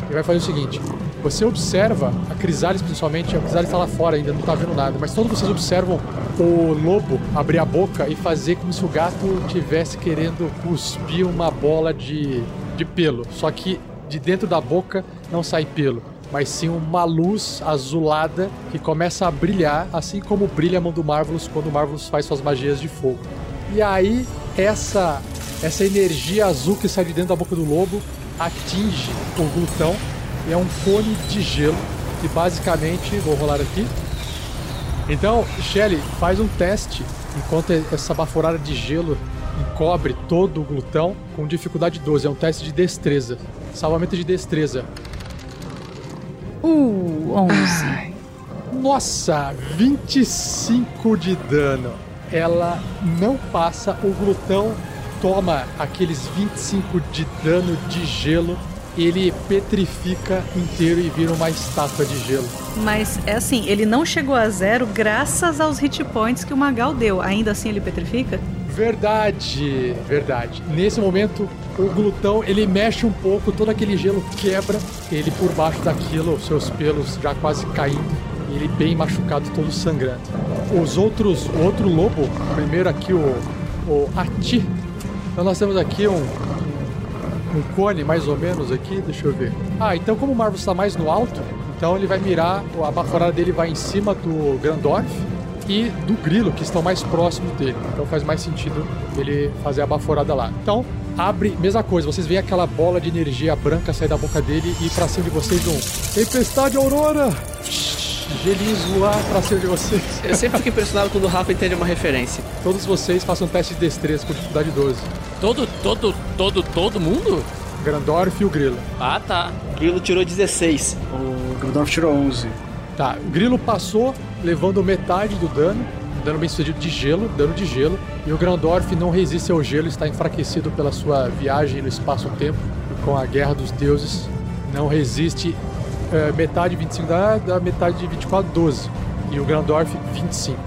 Ele vai fazer o seguinte: Você observa, a Crisalis principalmente, a Crisalis tá lá fora ainda, não tá vendo nada, mas todos vocês observam o lobo abrir a boca e fazer como se o gato tivesse querendo cuspir uma bola de, de pelo. Só que de dentro da boca não sai pelo, mas sim uma luz azulada que começa a brilhar, assim como brilha a mão do Marvelous quando o Marvelous faz suas magias de fogo. E aí, essa, essa energia azul que sai de dentro da boca do lobo atinge o glutão é um cone de gelo que basicamente, vou rolar aqui. Então, Shelly, faz um teste enquanto essa baforada de gelo encobre todo o glutão com dificuldade 12. É um teste de destreza. Salvamento de destreza. Uh, 11. Nossa, 25 de dano. Ela não passa, o glutão toma aqueles 25 de dano de gelo, ele petrifica inteiro e vira uma estátua de gelo. Mas é assim, ele não chegou a zero graças aos hit points que o Magal deu. Ainda assim ele petrifica? Verdade, verdade. Nesse momento, o glutão ele mexe um pouco, todo aquele gelo quebra, ele por baixo daquilo, os seus pelos já quase caindo, ele bem machucado, todo sangrando. Os outros, o outro lobo, primeiro aqui o, o Ati. Então nós temos aqui um, um cone mais ou menos aqui, deixa eu ver. Ah, então como o Marvel está mais no alto, então ele vai mirar, a baforada dele vai em cima do Grandorf e do grilo, que estão mais próximos dele. Então faz mais sentido ele fazer a baforada lá. Então, abre, mesma coisa, vocês veem aquela bola de energia branca sair da boca dele e pra cima de vocês um Tempestade Aurora! Gelinhos voar pra cima de vocês. Eu sempre fico impressionado quando o Rafa entende uma referência. Todos vocês façam um teste de destreza com dificuldade 12. Todo, todo, todo, todo mundo? Grandorf e o Grilo. Ah, tá. O Grilo tirou 16. O Grandorf tirou 11. Tá, o Grilo passou levando metade do dano, dano bem sucedido de gelo, dano de gelo, e o Grandorf não resiste ao gelo, está enfraquecido pela sua viagem no espaço-tempo, e com a Guerra dos Deuses, não resiste é, metade 25 da, da metade de 24, 12. E o Grandorf, 25.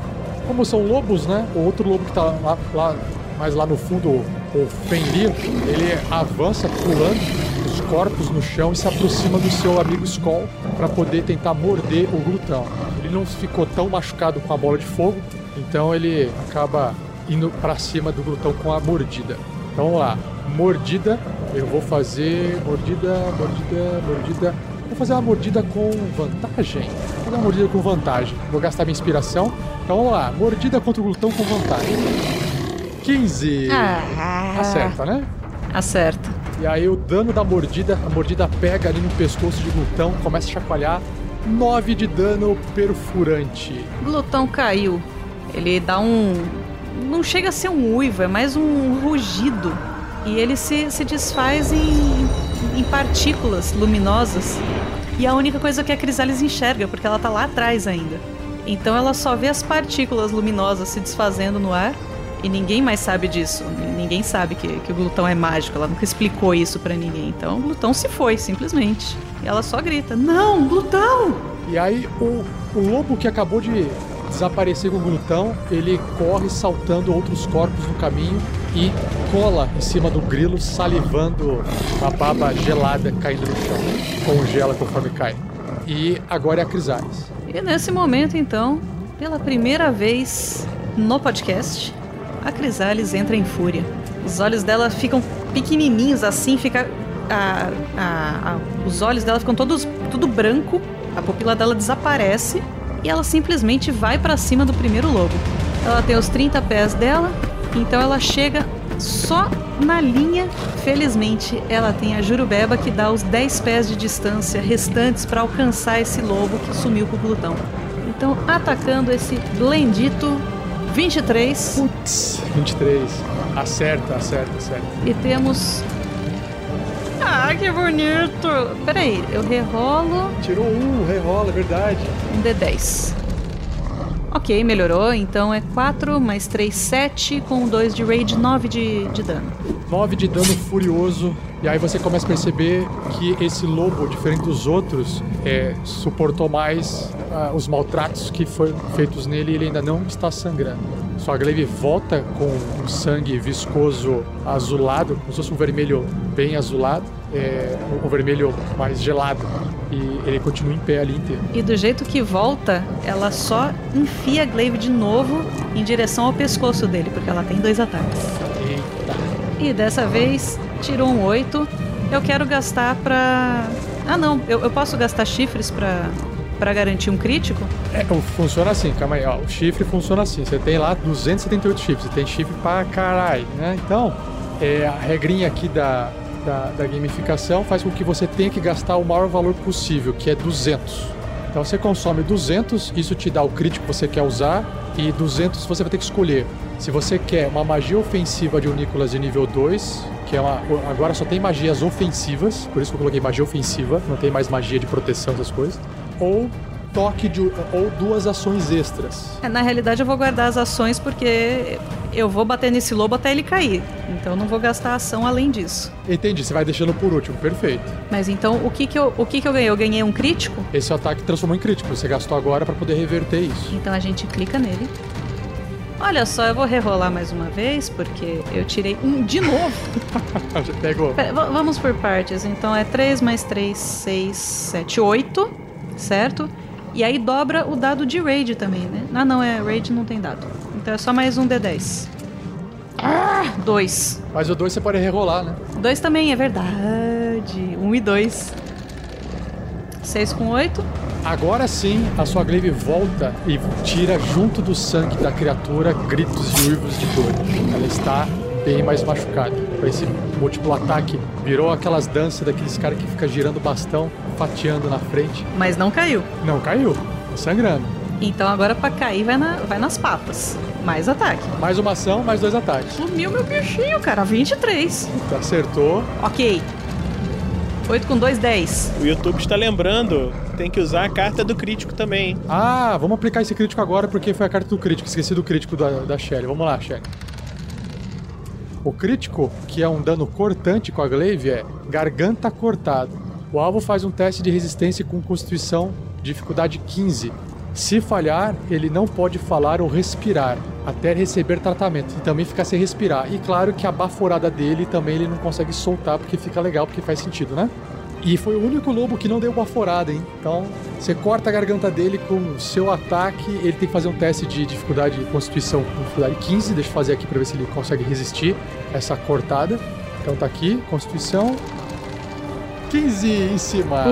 Como são lobos, né? O outro lobo que tá lá, lá mais lá no fundo, o, o Fenrir, ele avança pulando os corpos no chão e se aproxima do seu amigo Skoll para poder tentar morder o glutão. Ele não ficou tão machucado com a bola de fogo, então ele acaba indo para cima do glutão com a mordida. Então vamos lá, mordida, eu vou fazer mordida, mordida, mordida. Vou fazer uma mordida com vantagem. Vou fazer uma mordida com vantagem. Vou gastar minha inspiração. Então vamos lá, mordida contra o glutão com vantagem. 15. Ah. Acerta, né? Acerta. E aí o dano da mordida, a mordida pega ali no pescoço de glutão, começa a chacoalhar. 9 de dano perfurante. Glutão caiu. Ele dá um. Não chega a ser um uivo, é mais um rugido. E ele se, se desfaz em, em partículas luminosas. E a única coisa que a Crisalis enxerga, porque ela tá lá atrás ainda. Então ela só vê as partículas luminosas se desfazendo no ar. E ninguém mais sabe disso. Ninguém sabe que, que o glutão é mágico. Ela nunca explicou isso para ninguém. Então o glutão se foi, simplesmente. E ela só grita: Não, glutão! E aí o, o lobo que acabou de desaparecer com o glutão, ele corre saltando outros corpos no caminho e cola em cima do grilo, salivando uma baba gelada caindo no chão. Congela conforme cai. E agora é a Crisalis. E nesse momento, então, pela primeira vez no podcast, a Crisalis entra em fúria. Os olhos dela ficam pequenininhos assim, fica a, a, a, os olhos dela ficam todos tudo branco, a pupila dela desaparece e ela simplesmente vai para cima do primeiro lobo. Ela tem os 30 pés dela, então ela chega só na linha. Felizmente, ela tem a Jurubeba que dá os 10 pés de distância restantes para alcançar esse lobo que sumiu com o glutão. Então, atacando esse blendito 23. Putz, 23. Acerta, acerta, acerta. E temos. Ah, que bonito! Peraí, eu rerolo. Tirou um, rerola, é verdade. Um D10. Ok, melhorou. Então é 4 mais 3, 7, com 2 de rage, 9 de, de dano. 9 de dano furioso. E aí você começa a perceber que esse lobo, diferente dos outros, é, suportou mais ah, os maltratos que foram feitos nele, ele ainda não está sangrando. Sua glaive volta com um sangue viscoso azulado, como se fosse um vermelho bem azulado, é, um vermelho mais gelado. E ele continua em pé ali inteiro. E do jeito que volta, ela só enfia a Glaive de novo em direção ao pescoço dele, porque ela tem dois ataques. Eita. E dessa vez tirou um 8. Eu quero gastar pra. Ah não, eu, eu posso gastar chifres pra, pra garantir um crítico? É, funciona assim, calma aí, ó. O chifre funciona assim. Você tem lá 278 chifres, você tem chifre pra caralho, né? Então, é, a regrinha aqui da, da, da gamificação faz com que você tenha que gastar o maior valor possível, que é 200. Então você consome 200, isso te dá o crítico que você quer usar, e 200 você vai ter que escolher. Se você quer uma magia ofensiva de Unícolas de nível 2, que é uma. Agora só tem magias ofensivas, por isso que eu coloquei magia ofensiva, não tem mais magia de proteção, essas coisas. Ou toque de. ou duas ações extras. É, na realidade eu vou guardar as ações porque eu vou bater nesse lobo até ele cair. Então eu não vou gastar ação além disso. Entendi, você vai deixando por último, perfeito. Mas então o que que eu, o que que eu ganhei? Eu ganhei um crítico? Esse ataque transformou em crítico, você gastou agora para poder reverter isso. Então a gente clica nele. Olha só, eu vou rerolar mais uma vez, porque eu tirei um de novo. <laughs> Já pegou. Pera, vamos por partes. Então é 3 mais 3, 6, 7, 8, certo? E aí dobra o dado de raid também, né? Ah, não, é raid não tem dado. Então é só mais um D10. Ah, 2. Mas o 2 você pode rerolar, né? 2 também, é verdade. 1 um e 2. 6 com 8. Agora sim, a sua glaive volta e tira junto do sangue da criatura gritos e uivos de dor. Ela está bem mais machucada. Com esse múltiplo ataque, virou aquelas danças daqueles caras que fica girando bastão, fatiando na frente. Mas não caiu. Não caiu, tá sangrando. Então agora pra cair vai, na, vai nas patas. Mais ataque. Mais uma ação, mais dois ataques. Sumiu meu bichinho, cara. 23. Tá, acertou. Ok. 8 com 2, 10. O YouTube está lembrando, tem que usar a carta do crítico também. Ah, vamos aplicar esse crítico agora porque foi a carta do crítico. Esqueci do crítico da, da Shelly. Vamos lá, Shelly. O crítico, que é um dano cortante com a glaive, é garganta cortada. O alvo faz um teste de resistência com constituição dificuldade 15. Se falhar, ele não pode falar ou respirar até receber tratamento e também ficar sem respirar. E claro que a baforada dele também ele não consegue soltar porque fica legal, porque faz sentido, né? E foi o único lobo que não deu baforada, hein? Então, você corta a garganta dele com o seu ataque, ele tem que fazer um teste de dificuldade de constituição com dificuldade 15. Deixa eu fazer aqui para ver se ele consegue resistir essa cortada. Então tá aqui, constituição 15 em cima.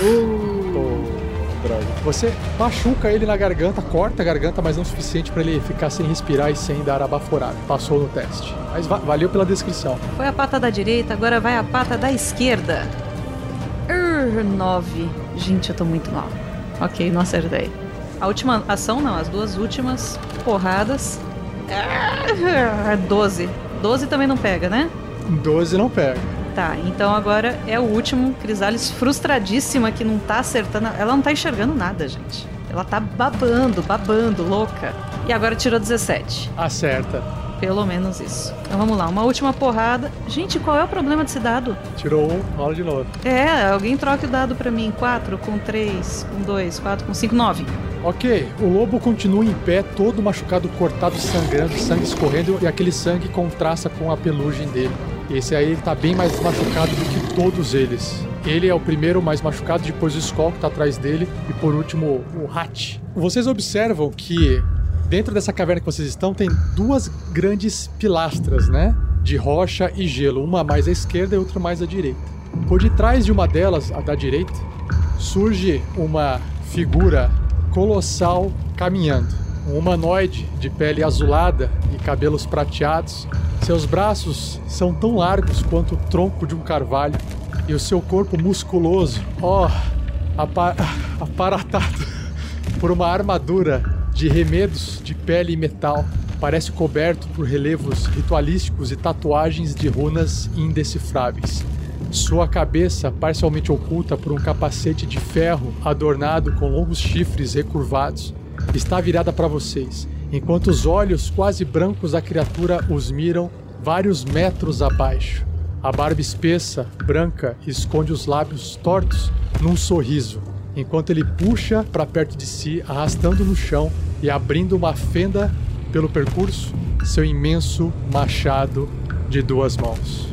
Uh. Droga. Você machuca ele na garganta, corta a garganta, mas não o suficiente para ele ficar sem respirar e sem dar a baforada. Passou no teste. Mas va- valeu pela descrição. Foi a pata da direita, agora vai a pata da esquerda. 9. Gente, eu tô muito mal. Ok, não acertei. A última ação, não, as duas últimas porradas. Ah, 12. 12 também não pega, né? 12 não pega. Tá, então agora é o último. Crisales frustradíssima que não tá acertando. Ela não tá enxergando nada, gente. Ela tá babando, babando, louca. E agora tirou 17. Acerta. Pelo menos isso. Então vamos lá, uma última porrada. Gente, qual é o problema desse dado? Tirou um, rola de novo. É, alguém troque o dado pra mim. 4 com 3, com 2, 4 com 5, 9. Ok, o lobo continua em pé, todo machucado, cortado, sangrando, sangue escorrendo e aquele sangue contrasta com a pelugem dele. Esse aí ele tá bem mais machucado do que todos eles. Ele é o primeiro mais machucado, depois o Skull que tá atrás dele e por último o Hat. Vocês observam que dentro dessa caverna que vocês estão tem duas grandes pilastras, né? De rocha e gelo, uma mais à esquerda e outra mais à direita. Por detrás de uma delas, a da direita, surge uma figura colossal caminhando. Um humanoide de pele azulada e cabelos prateados. Seus braços são tão largos quanto o tronco de um carvalho e o seu corpo musculoso, ó, apa <laughs> aparatado por uma armadura de remedos de pele e metal. Parece coberto por relevos ritualísticos e tatuagens de runas indecifráveis. Sua cabeça, parcialmente oculta por um capacete de ferro adornado com longos chifres recurvados, está virada para vocês, enquanto os olhos quase brancos da criatura os miram vários metros abaixo. A barba espessa, branca, esconde os lábios tortos num sorriso, enquanto ele puxa para perto de si, arrastando no chão e abrindo uma fenda pelo percurso, seu imenso machado de duas mãos.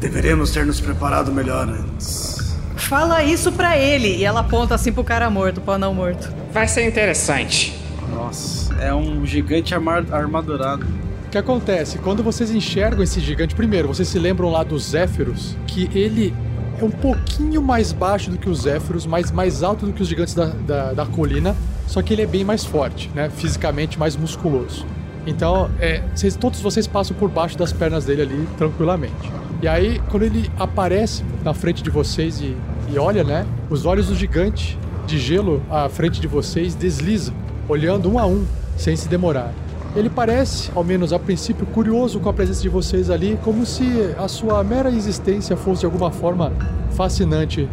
Deveríamos ter nos preparado melhor antes. Fala isso pra ele. E ela aponta assim pro cara morto, pro anão morto. Vai ser interessante. Nossa, é um gigante armadurado. O que acontece? Quando vocês enxergam esse gigante, primeiro, vocês se lembram lá dos Zéfiros, que ele é um pouquinho mais baixo do que os Zéfiros, mas mais alto do que os gigantes da, da, da colina, só que ele é bem mais forte, né? Fisicamente mais musculoso. Então, é, vocês- todos vocês passam por baixo das pernas dele ali tranquilamente. E aí, quando ele aparece na frente de vocês e, e olha, né? Os olhos do gigante de gelo à frente de vocês deslizam, olhando um a um, sem se demorar. Ele parece, ao menos a princípio, curioso com a presença de vocês ali, como se a sua mera existência fosse de alguma forma fascinante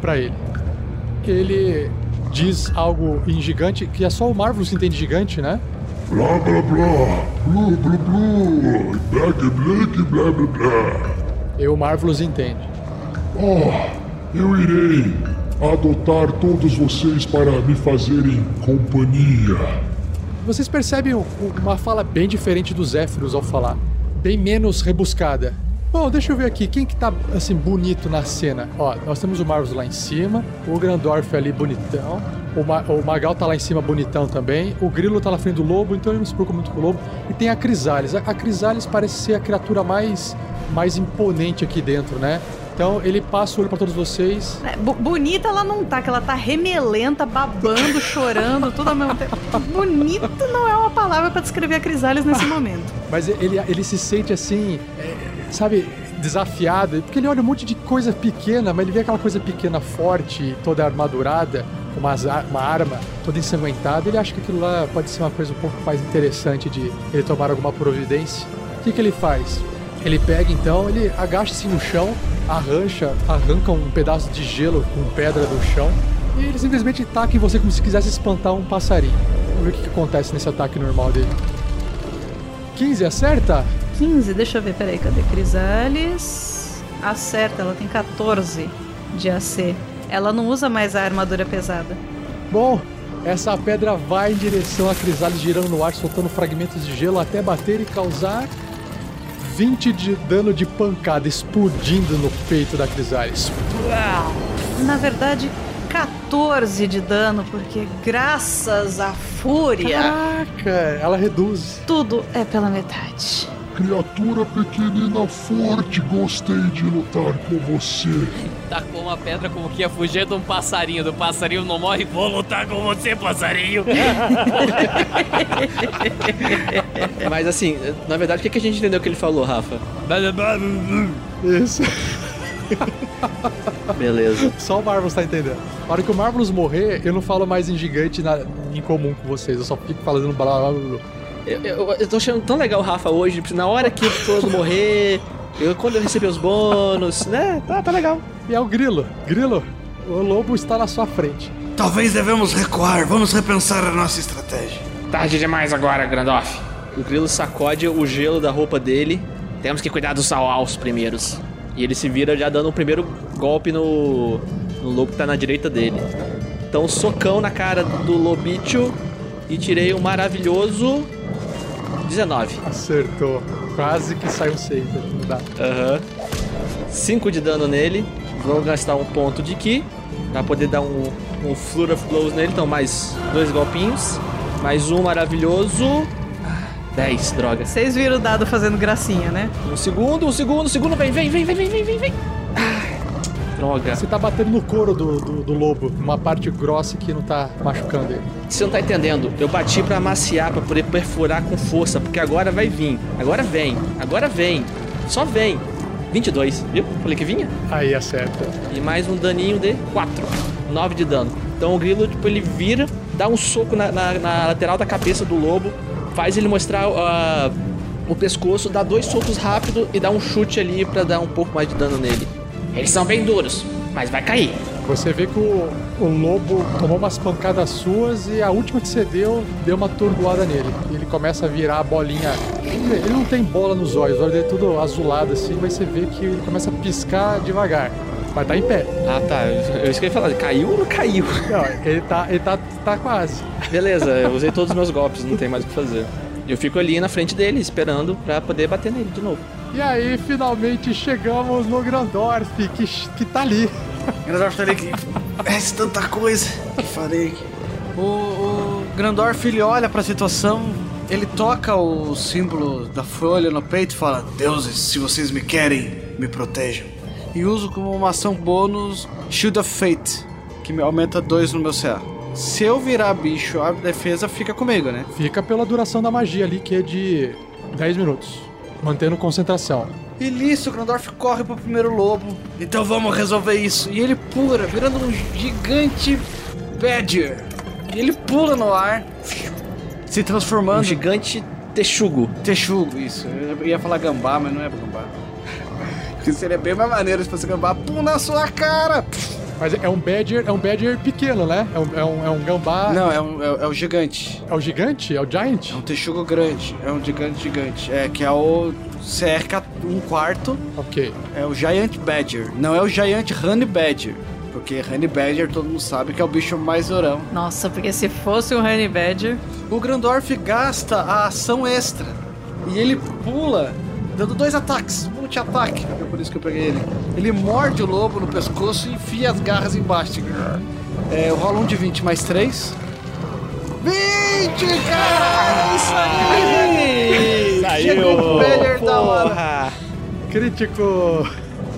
para ele. Ele diz algo em gigante, que é só o Marvelous que entende gigante, né? Blá blá blá, blu blu blu, black black blá blá blá. E o Marvelous entende. Oh, eu irei adotar todos vocês para me fazerem companhia. Vocês percebem um- uma fala bem diferente dos Zéfiros ao falar, bem menos rebuscada. Bom, deixa eu ver aqui, quem que tá, assim, bonito na cena? Ó, nós temos o Marvelous lá em cima, o Grandorf ali bonitão, o, Ma- o Magal tá lá em cima bonitão também, o Grilo tá na frente do Lobo, então ele não se preocupa muito com o Lobo, e tem a Crisales. A, a Crisales parece ser a criatura mais, mais imponente aqui dentro, né? Então ele passa o olho pra todos vocês, É, bonita ela não tá, que ela tá remelenta, babando, <laughs> chorando, tudo ao mesmo tempo. Bonita não é uma palavra pra descrever a Crisales nesse <laughs> momento. Mas ele, ele se sente assim, é, sabe, desafiado, porque ele olha um monte de coisa pequena, mas ele vê aquela coisa pequena forte, toda armadurada, com umas ar- uma arma toda ensanguentada, ele acha que aquilo lá pode ser uma coisa um pouco mais interessante de ele tomar alguma providência. O que, que ele faz? Ele pega então, ele agacha-se no chão, arrancha, arranca um pedaço de gelo com pedra do chão e ele simplesmente taca em você como se quisesse espantar um passarinho. Vamos ver o que, que acontece nesse ataque normal dele. 15 acerta? 15, deixa eu ver, peraí, cadê Crisales? Acerta, ela tem 14 de AC. Ela não usa mais a armadura pesada. Bom, essa pedra vai em direção a Crisales girando no ar, soltando fragmentos de gelo até bater e causar 20 de dano de pancada explodindo no peito da Crisales. Na verdade, 14 de dano, porque graças à fúria. Caraca, ela reduz. Tudo é pela metade. Criatura pequenina forte, gostei de lutar com você. Tacou uma pedra como que ia fugir de um passarinho. Do passarinho não morre. Vou lutar com você, passarinho. <laughs> Mas assim, na verdade, o que que a gente entendeu que ele falou, Rafa? Isso. Beleza. Só o Marvelous tá entendendo. Na hora que o Marvelous morrer, eu não falo mais em gigante na- em comum com vocês. Eu só fico falando blá blá blá blá. Eu, eu, eu tô achando tão legal o Rafa hoje, na hora que todo morrer, eu, quando eu receber os bônus, né? Tá, tá legal. E é o Grilo. Grilo, o lobo está na sua frente. Talvez devemos recuar, vamos repensar a nossa estratégia. Tarde demais agora, Grandoff. O grilo sacode o gelo da roupa dele. Temos que cuidar dos Sauaus primeiros. E ele se vira já dando o primeiro golpe no, no lobo que tá na direita dele. Então, socão na cara do lobicho e tirei um maravilhoso 19. Acertou. Quase que saiu save. Não dá. Aham. 5 de dano nele. Vou gastar um ponto de ki pra poder dar um, um Flood of Blows nele. Então, mais dois golpinhos. Mais um maravilhoso. 10, droga. Vocês viram o dado fazendo gracinha, né? Um segundo, um segundo, um segundo. Vem, vem, vem, vem, vem, vem, vem, vem. Droga. Você tá batendo no couro do, do, do lobo, uma parte grossa que não tá machucando ele. Você não tá entendendo. Eu bati pra amaciar, pra poder perfurar com força, porque agora vai vir. Agora vem. Agora vem. Só vem. 22, viu? Falei que vinha. Aí acerta. E mais um daninho de 4. 9 de dano. Então o grilo, tipo, ele vira, dá um soco na, na- na lateral da cabeça do lobo, faz ele mostrar ah, o pescoço, dá dois socos rápido e dá um chute ali pra dar um pouco mais de dano nele. Eles são bem duros, mas vai cair. Você vê que o, o lobo tomou umas pancadas suas e a última que você deu, deu uma tordoada nele. E ele começa a virar a bolinha. Ele não tem bola nos olhos, o olho dele é tudo azulado assim, mas você vê que ele começa a piscar devagar. Mas tá em pé. Ah, tá. Eu, eu esqueci de falar. Caiu ou não caiu? <laughs> Não, ele tá, ele tá, tá quase. Beleza, eu usei todos os meus golpes, não tem mais o que fazer. Eu fico ali na frente dele, esperando pra poder bater nele de novo. E aí, finalmente chegamos no Grandorf, que, que tá ali. Grandorf tá ali que. É tanta coisa que farei. O, o Grandorf ele olha pra situação, ele toca o símbolo da folha no peito e fala: Deuses, se vocês me querem, me protejam. E uso como uma ação bônus Shield of Fate, que me aumenta 2 no meu CA. Se eu virar bicho, a defesa fica comigo, né? Fica pela duração da magia ali, que é de 10 minutos. Mantendo concentração. E nisso, o Grandorf corre pro primeiro lobo. Então vamos resolver isso. E ele pula, virando um gigante Badger. E ele pula no ar, se transformando. Um gigante texugo. Texugo, isso. Eu ia falar gambá, mas não é gambá. <laughs> Porque seria bem mais maneiro se fosse gambá. Pum na sua cara! Mas é um Badger, é um Badger pequeno, né? É um, é um, é um gambá. Não, é, um, é, é o gigante. É o gigante? É o Giant? É um texugo grande. É um gigante gigante. É, que é o cerca um quarto. Ok. É o Giant Badger. Não é o Giant Honey Badger. Porque Honey Badger todo mundo sabe que é o bicho mais durão. Nossa, porque se fosse um Honey Badger. O Grandorf gasta a ação extra. E ele pula, dando dois ataques, multi-ataque. É por isso que eu peguei ele. Ele morde o lobo no pescoço e enfia as garras embaixo. É, rola um de 20 mais 3. 20, cara! Isso aí! Saiu! Chegou o Badger da hora. Crítico.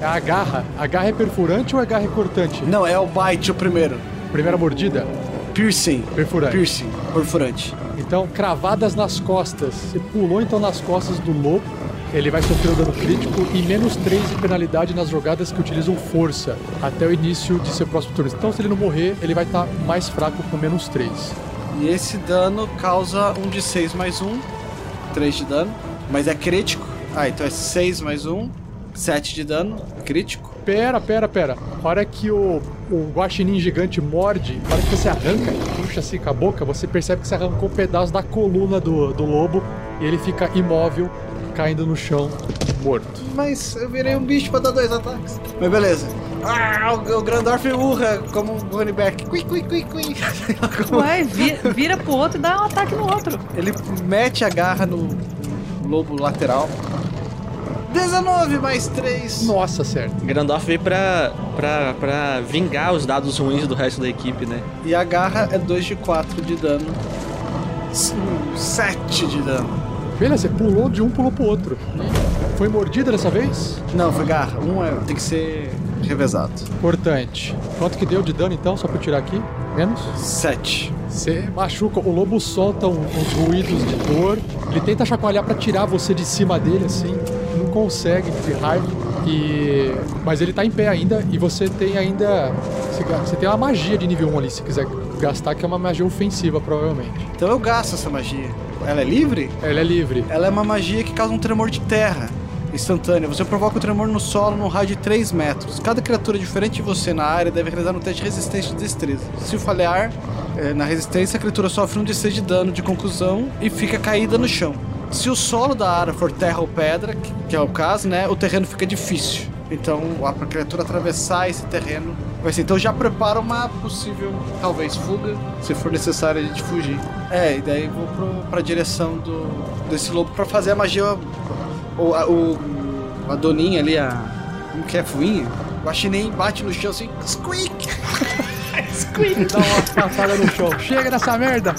É a garra. A garra é perfurante ou a garra é cortante? Não, é o bite o primeiro. Primeira mordida? Piercing. Perfurante. Piercing, perfurante. Então, cravadas nas costas. Você pulou então nas costas do lobo. Ele vai sofrer o dano crítico e menos 3 de penalidade nas jogadas que utilizam força até o início de seu próximo turno. Então, se ele não morrer, ele vai estar mais fraco com menos 3. E esse dano causa um de 6 mais 1. 3 de dano. Mas é crítico. Ah, então é 6 mais 1. 7 de dano. Crítico. Pera, pera, pera. A hora que o, o guaxinim gigante morde, a hora que você arranca e puxa assim com a boca, você percebe que você arrancou um pedaço da coluna do, do lobo e ele fica imóvel, caindo no chão, morto. Mas eu virei um bicho pra dar dois ataques. Mas beleza. Ah, o, o Grandorf urra como um running back. Cui, cui, cui, cui. <laughs> Ué, vira, vira pro outro e dá um ataque no outro. Ele mete a garra no lobo lateral. 19 mais 3. Nossa, certo. Grandorf veio pra, pra, pra vingar os dados ruins do resto da equipe, né? E a garra é 2 de 4 de dano. 7 de dano. Beleza, você pulou de um, pulou pro outro. Foi mordida dessa vez? Não, foi garra. Um é, tem que ser revezado. Importante. Quanto que deu de dano então, só pra eu tirar aqui? Menos? 7. Você machuca, o lobo solta um- uns ruídos de dor. Ele tenta chacoalhar pra tirar você de cima dele, assim. Não consegue de raiva. E... Mas ele tá em pé ainda e você tem ainda. Você tem uma magia de nível 1 ali, se quiser gastar, que é uma magia ofensiva, provavelmente. Então eu gasto essa magia. Ela é livre? Ela é livre. Ela é uma magia que causa um tremor de terra instantâneo. Você provoca o tremor no solo num raio de 3 metros. Cada criatura diferente de você na área deve realizar um teste de resistência de destreza. Se falhar eh, na resistência, a criatura sofre um de 6 de dano de conclusão e fica caída no chão. Se o solo da área for terra ou pedra, que- que é o caso, né, o terreno fica difícil. Então, a pra criatura atravessar esse terreno vai ser. Então, já prepara uma possível, talvez, fuga, se for necessário a gente fugir. É, e daí vou pro, pra direção do, desse lobo pra fazer a magia. O, a, o, a doninha ali, a. Como que é? Fuinha? O achinem bate no chão assim. Squeak! <laughs> Squeak! Dá uma patada no chão. Chega dessa merda!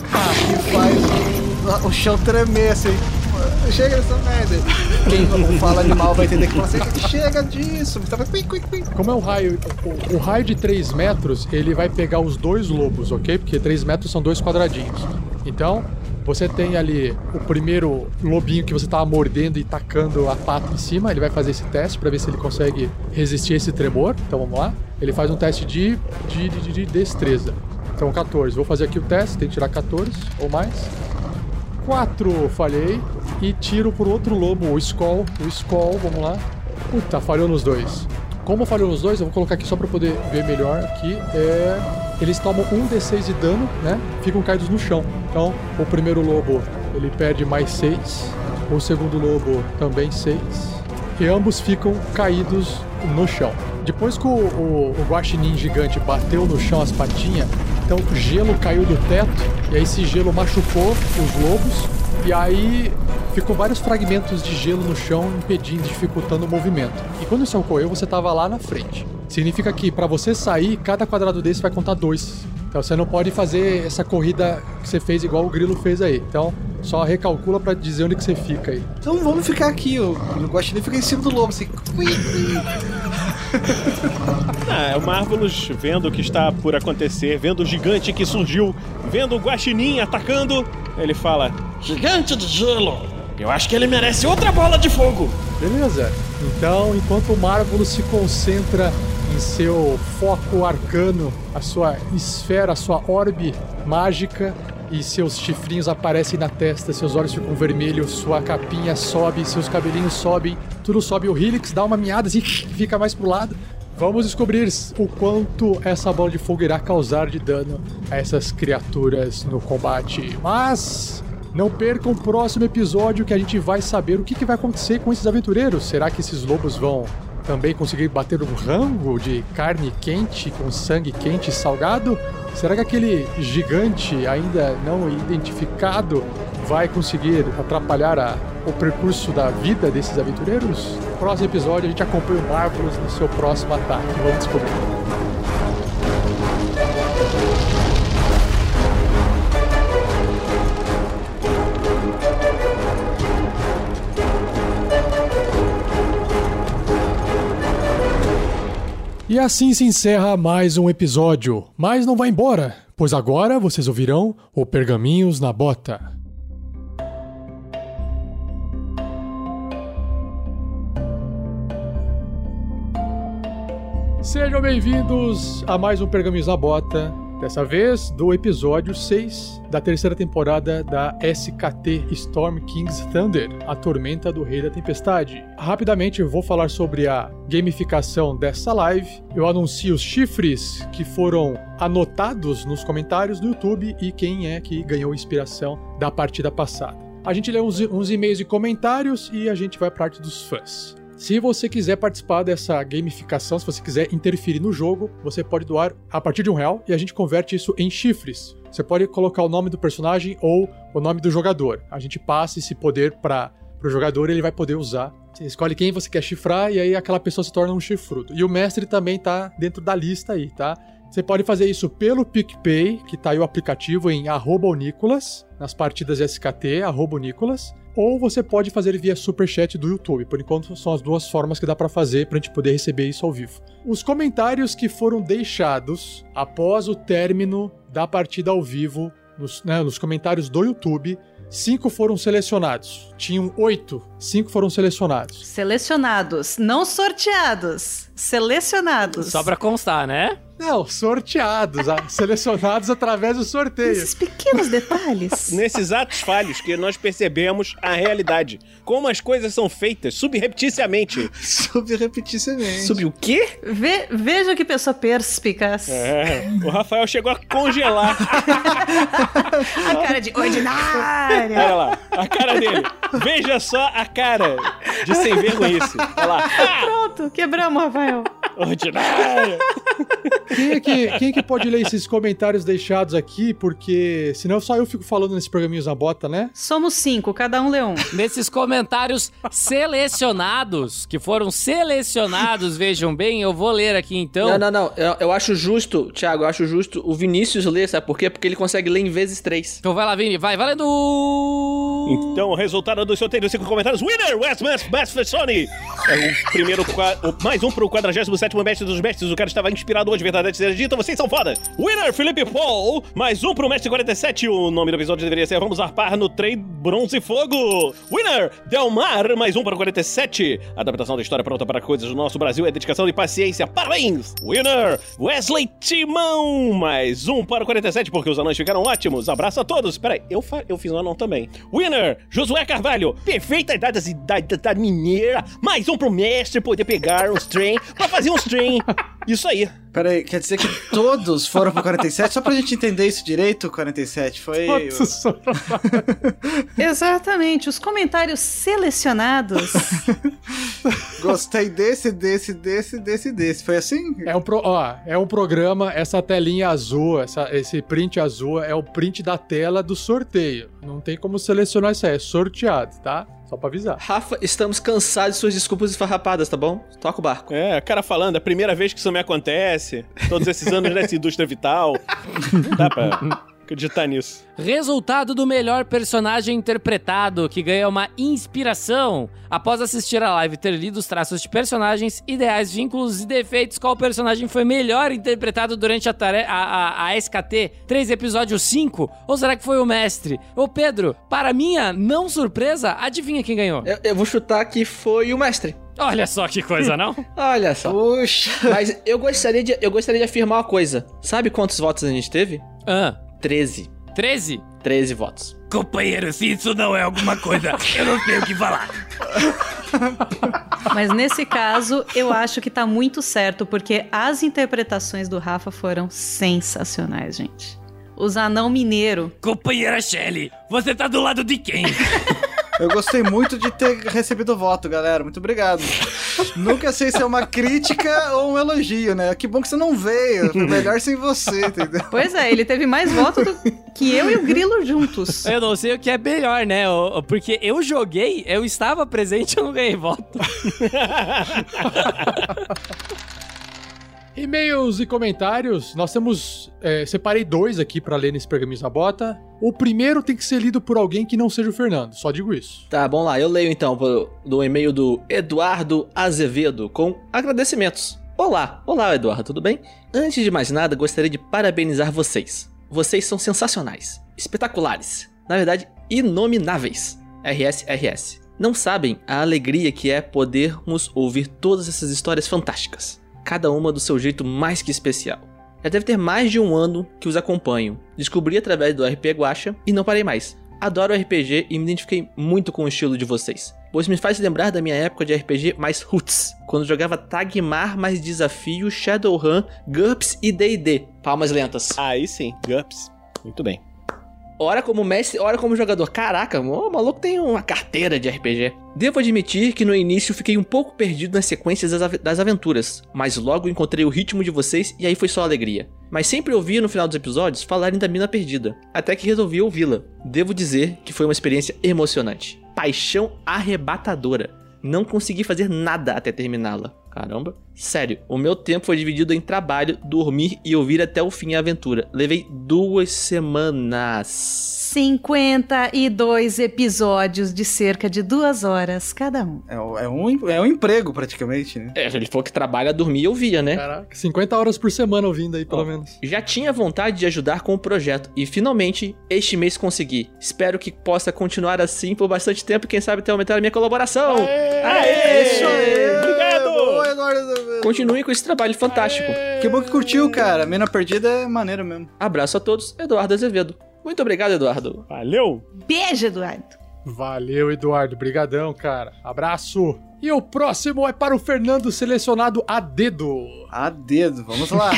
E faz o, o chão tremer assim. Chega dessa merda. Quem não fala animal vai entender que fala assim, chega disso. Quick. Como é um raio. O, o raio de 3 metros, ele vai pegar os dois lobos, ok? Porque 3 metros são dois quadradinhos. Então, você tem ali o primeiro lobinho que você tava mordendo e tacando a pata em cima. Ele vai fazer esse teste para ver se ele consegue resistir esse tremor. Então vamos lá. Ele faz um teste de, de, de, de destreza. Então 14. Vou fazer aqui o teste, tem que tirar 14 ou mais. 4, falhei. E tiro pro outro lobo, o Skull. O Skull, vamos lá. Puta, falhou nos dois. Como falhou nos dois, eu vou colocar aqui só pra poder ver melhor aqui. É... Eles tomam um D6 de dano, né? Ficam caídos no chão. Então, o primeiro lobo, ele perde mais 6. O segundo lobo também 6. E ambos ficam caídos no chão. depois que o, o, o guaxinim gigante bateu no chão as patinhas, então gelo caiu do teto, e aí esse gelo machucou os lobos, e aí ficou vários fragmentos de gelo no chão, impedindo, dificultando o movimento. E quando isso ocorreu, você estava lá na frente. Significa que para você sair, cada quadrado desse vai contar dois. Então você não pode fazer essa corrida que você fez igual o Grilo fez aí. Então só recalcula para dizer onde que você fica aí. Então vamos ficar aqui, o, o guaxinim fica em cima do lobo, assim. Ah, <laughs> é o Marvelous vendo o que está por acontecer, vendo o gigante que surgiu, vendo o guaxinim atacando, ele fala: Gigante de gelo! Eu acho que ele merece outra bola de fogo! Beleza. Então, enquanto o Marvelous se concentra em seu foco arcano, a sua esfera, a sua orbe mágica, e seus chifrinhos aparecem na testa, seus olhos ficam vermelhos, sua capinha sobe, seus cabelinhos sobem, tudo sobe. O Helix dá uma miada assim, <laughs> fica mais pro lado. Vamos descobrir o quanto essa bola de fogo irá causar de dano a essas criaturas no combate. Mas não percam o próximo episódio que a gente vai saber o que, que vai acontecer com esses aventureiros. Será que esses lobos vão também conseguir bater um rango de carne quente com sangue quente e salgado? Será que aquele gigante ainda não identificado vai conseguir atrapalhar a- o percurso da vida desses aventureiros? No próximo episódio a gente acompanha o Marvelous no seu próximo ataque. Vamos descobrir. E assim se encerra mais um episódio. Mas não vai embora, pois agora vocês ouvirão o Pergaminhos na Bota. Sejam bem-vindos a mais um Pergaminhos na Bota. Dessa vez, do episódio 6 da terceira temporada da SKT Storm King's Thunder, a Tormenta do Rei da Tempestade. Rapidamente vou falar sobre a gamificação dessa live. Eu anuncio os chifres que foram anotados nos comentários do YouTube e quem é que ganhou inspiração da partida passada. A gente lê uns, uns e-mails e comentários e a gente vai para a parte dos fãs. Se você quiser participar dessa gamificação, se você quiser interferir no jogo, você pode doar a partir de um real e a gente converte isso em chifres. Você pode colocar o nome do personagem ou o nome do jogador. A gente passa esse poder para o jogador e ele vai poder usar. Você escolhe quem você quer chifrar e aí aquela pessoa se torna um chifrudo. E o mestre também tá dentro da lista aí, tá? Você pode fazer isso pelo PicPay, que tá aí o aplicativo em arroba Nicolas, nas partidas SKT, arroba Nicolas. Ou você pode fazer via Superchat do YouTube. Por enquanto, são as duas formas que dá pra fazer pra gente poder receber isso ao vivo. Os comentários que foram deixados após o término da partida ao vivo, nos, né, nos comentários do YouTube, cinco foram selecionados. Tinham oito, cinco foram selecionados. Selecionados, não sorteados. Selecionados. Só pra constar, né? Não, sorteados, a- selecionados através do sorteio. Esses pequenos detalhes. <laughs> Nesses atos falhos que nós percebemos a realidade. Como as coisas são feitas subrepticiamente. Subrepticiamente. Sub o quê? Ve- veja que pessoa perspicaz. É, o Rafael chegou a congelar. <laughs> A cara de ordinária. Olha lá, a cara dele. Veja só a cara de sem vergonhice. Olha lá. Pronto, quebramos, Rafael. Ordinária. Quem é, que, quem é que pode ler esses comentários deixados aqui? Porque senão só eu fico falando nesses programinhos na bota, né? Somos cinco, cada um lê um. Nesses comentários selecionados, que foram selecionados, vejam bem, eu vou ler aqui então. Não, não, não. Eu, eu acho justo, Thiago, eu acho justo o Vinícius ler, sabe por quê? Porque ele consegue ler em vezes três. Então vai lá, Vini, vai, valendo! Então, o resultado do sorteio dos cinco comentários. Winner, West Best, Best Sony. É o primeiro, o- mais um pro 47º Mestre dos Mestres. O cara estava inspirado hoje, verdade seja dita. Vocês são foda. Winner, Felipe Paul. Mais um pro Mestre 47. O nome do episódio deveria ser Vamos Arpar no Trem Bronze Fogo. Winner, Delmar. Mais um para o 47. Adaptação da história pronta para coisas do nosso Brasil é dedicação e paciência. Parabéns. Winner, Wesley Timão. Mais um para o 47, porque os anões ficaram ótimos. Abraço a todos. Peraí, eu, eu fiz um anão também. Winner, Josué Carvalho. Perfeita idade das idade da mineira. Mais um pro mestre poder pegar uns trem pra fazer uns trem. Isso aí. Pera aí, quer dizer que todos foram pro 47? Só pra gente entender isso direito, o 47 foi... <laughs> Exatamente, os comentários selecionados. Gostei desse, desse, desse, desse, desse. Foi assim? É um, pro, ó, é um programa, essa telinha azul, essa, esse print azul é o print da tela do sorteio. Não tem como selecionar isso aí, é sorteado, tá? Só pra avisar. Rafa, estamos cansados de suas desculpas esfarrapadas, tá bom? Toca o barco. É, o cara falando, é a primeira vez que isso me acontece. Todos esses anos nessa indústria vital. <laughs> Dá pra acreditar nisso. Resultado do melhor personagem interpretado, que ganha uma inspiração. Após assistir a live e ter lido os traços de personagens, ideais, vínculos e defeitos, qual personagem foi melhor interpretado durante a, tare- a, a, a SKT 3 episódio 5? Ou será que foi o mestre? Ô Pedro, para minha não surpresa, adivinha quem ganhou? Eu, eu vou chutar que foi o mestre. Olha só que coisa, não? <laughs> Olha só. Puxa. Mas eu gostaria, de, eu gostaria de afirmar uma coisa. Sabe quantos votos a gente teve? Ah, 13. 13? 13 votos. Companheiro, se isso não é alguma coisa, <laughs> eu não sei o que falar. Mas nesse caso, eu acho que tá muito certo, porque as interpretações do Rafa foram sensacionais, gente. Os anão mineiro. Companheira Shelly, você tá do lado de quem? <laughs> Eu gostei muito de ter recebido o voto, galera. Muito obrigado. Nunca sei se é uma crítica ou um elogio, né? Que bom que você não veio. Foi melhor sem você, entendeu? Pois é, ele teve mais votos do que eu e o Grilo juntos. Eu não sei o que é melhor, né? Porque eu joguei, eu estava presente, eu não ganhei voto. <laughs> E-mails e comentários, nós temos. é, separei dois aqui pra ler nesse pergaminho na bota. O primeiro tem que ser lido por alguém que não seja o Fernando, só digo isso. Tá, bom lá. Eu leio então do e-mail do Eduardo Azevedo com agradecimentos. Olá, olá Eduardo, tudo bem? Antes de mais nada, gostaria de parabenizar vocês. Vocês são sensacionais, espetaculares, na verdade, inomináveis. RS, RS. Não sabem a alegria que é podermos ouvir todas essas histórias fantásticas, cada uma do seu jeito mais que especial. Já deve ter mais de um ano que os acompanho. Descobri através do RP Guacha e não parei mais. Adoro RPG e me identifiquei muito com o estilo de vocês, pois me faz lembrar da minha época de RPG mais roots, quando jogava Tagmar mais Desafio, Shadowrun, GURPS e D&D. Palmas lentas. Aí sim, GUPS. Muito bem. Ora como mestre, ora como jogador. Caraca, o maluco tem uma carteira de RPG. Devo admitir que no início fiquei um pouco perdido nas sequências das, ave- das aventuras, mas logo encontrei o ritmo de vocês e aí foi só alegria. Mas sempre ouvia no final dos episódios falarem da mina perdida, até que resolvi ouvi-la. Devo dizer que foi uma experiência emocionante. Paixão arrebatadora. Não consegui fazer nada até terminá-la. Caramba. Sério, o meu tempo foi dividido em trabalho, dormir e ouvir até o fim a aventura. Levei duas semanas. 52 episódios de cerca de duas horas cada um. É, é um, é um emprego, praticamente, né? É, ele falou que trabalha, dormir e ouvia, né? Caraca, 50 horas por semana ouvindo aí, pelo menos. Já tinha vontade de ajudar com o projeto e finalmente este mês consegui. Espero que possa continuar assim por bastante tempo e quem sabe até aumentar a minha colaboração. Aê! Isso aí! Obrigado! Boa, Eduardo! Continue com esse trabalho fantástico. Que bom que curtiu, cara. Mina perdida é maneiro mesmo. Abraço a todos, Eduardo Azevedo. Muito obrigado, Eduardo. Valeu! Beijo, Eduardo. Valeu, Eduardo. Brigadão, cara. Abraço. E o próximo é para o Fernando selecionado a dedo. A dedo, vamos lá.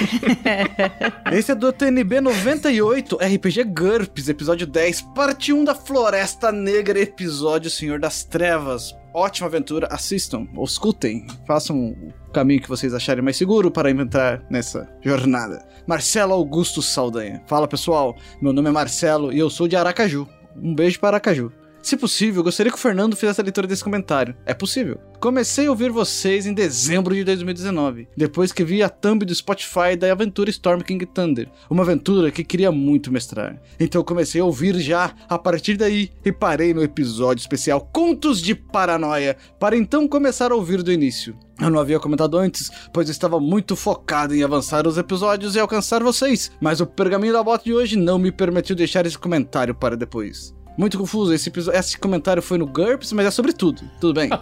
<laughs> Esse é do TNB 98, RPG GURPS, episódio 10, parte 1 da Floresta Negra, episódio Senhor das Trevas. Ótima aventura, assistam, ou escutem, façam caminho que vocês acharem mais seguro para entrar nessa jornada. Marcelo Augusto Saldanha. Fala pessoal, meu nome é Marcelo e eu sou de Aracaju. Um beijo para Aracaju. Se possível, gostaria que o Fernando fizesse a leitura desse comentário. É possível. Comecei a ouvir vocês em dezembro de 2019, depois que vi a thumb do Spotify da aventura Storm King Thunder, uma aventura que queria muito mestrar. Então comecei a ouvir já a partir daí e parei no episódio especial Contos de Paranoia, para então começar a ouvir do início. Eu não havia comentado antes, pois estava muito focado em avançar os episódios e alcançar vocês, mas o pergaminho da bota de hoje não me permitiu deixar esse comentário para depois. Muito confuso, esse, esse comentário foi no GURPS, mas é sobre tudo. Tudo bem. <laughs>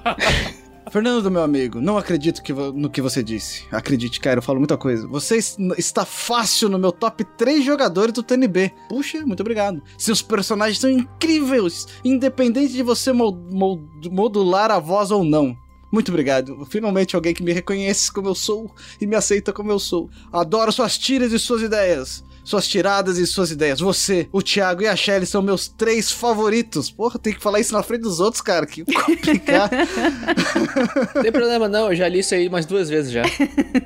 Fernando, meu amigo, não acredito que no que você disse. Acredite, cara, eu falo muita coisa. Você está fácil no meu top 3 jogadores do TNB. Puxa, muito obrigado. Seus personagens são incríveis, independente de você mo- mo- modular a voz ou não. Muito obrigado. Finalmente alguém que me reconhece como eu sou e me aceita como eu sou. Adoro suas tiras e suas ideias suas tiradas e suas ideias. Você, o Thiago e a Shelly são meus três favoritos. Porra, tem que falar isso na frente dos outros, cara. Que complicado. Não <laughs> tem problema não, eu já li isso aí umas duas vezes já.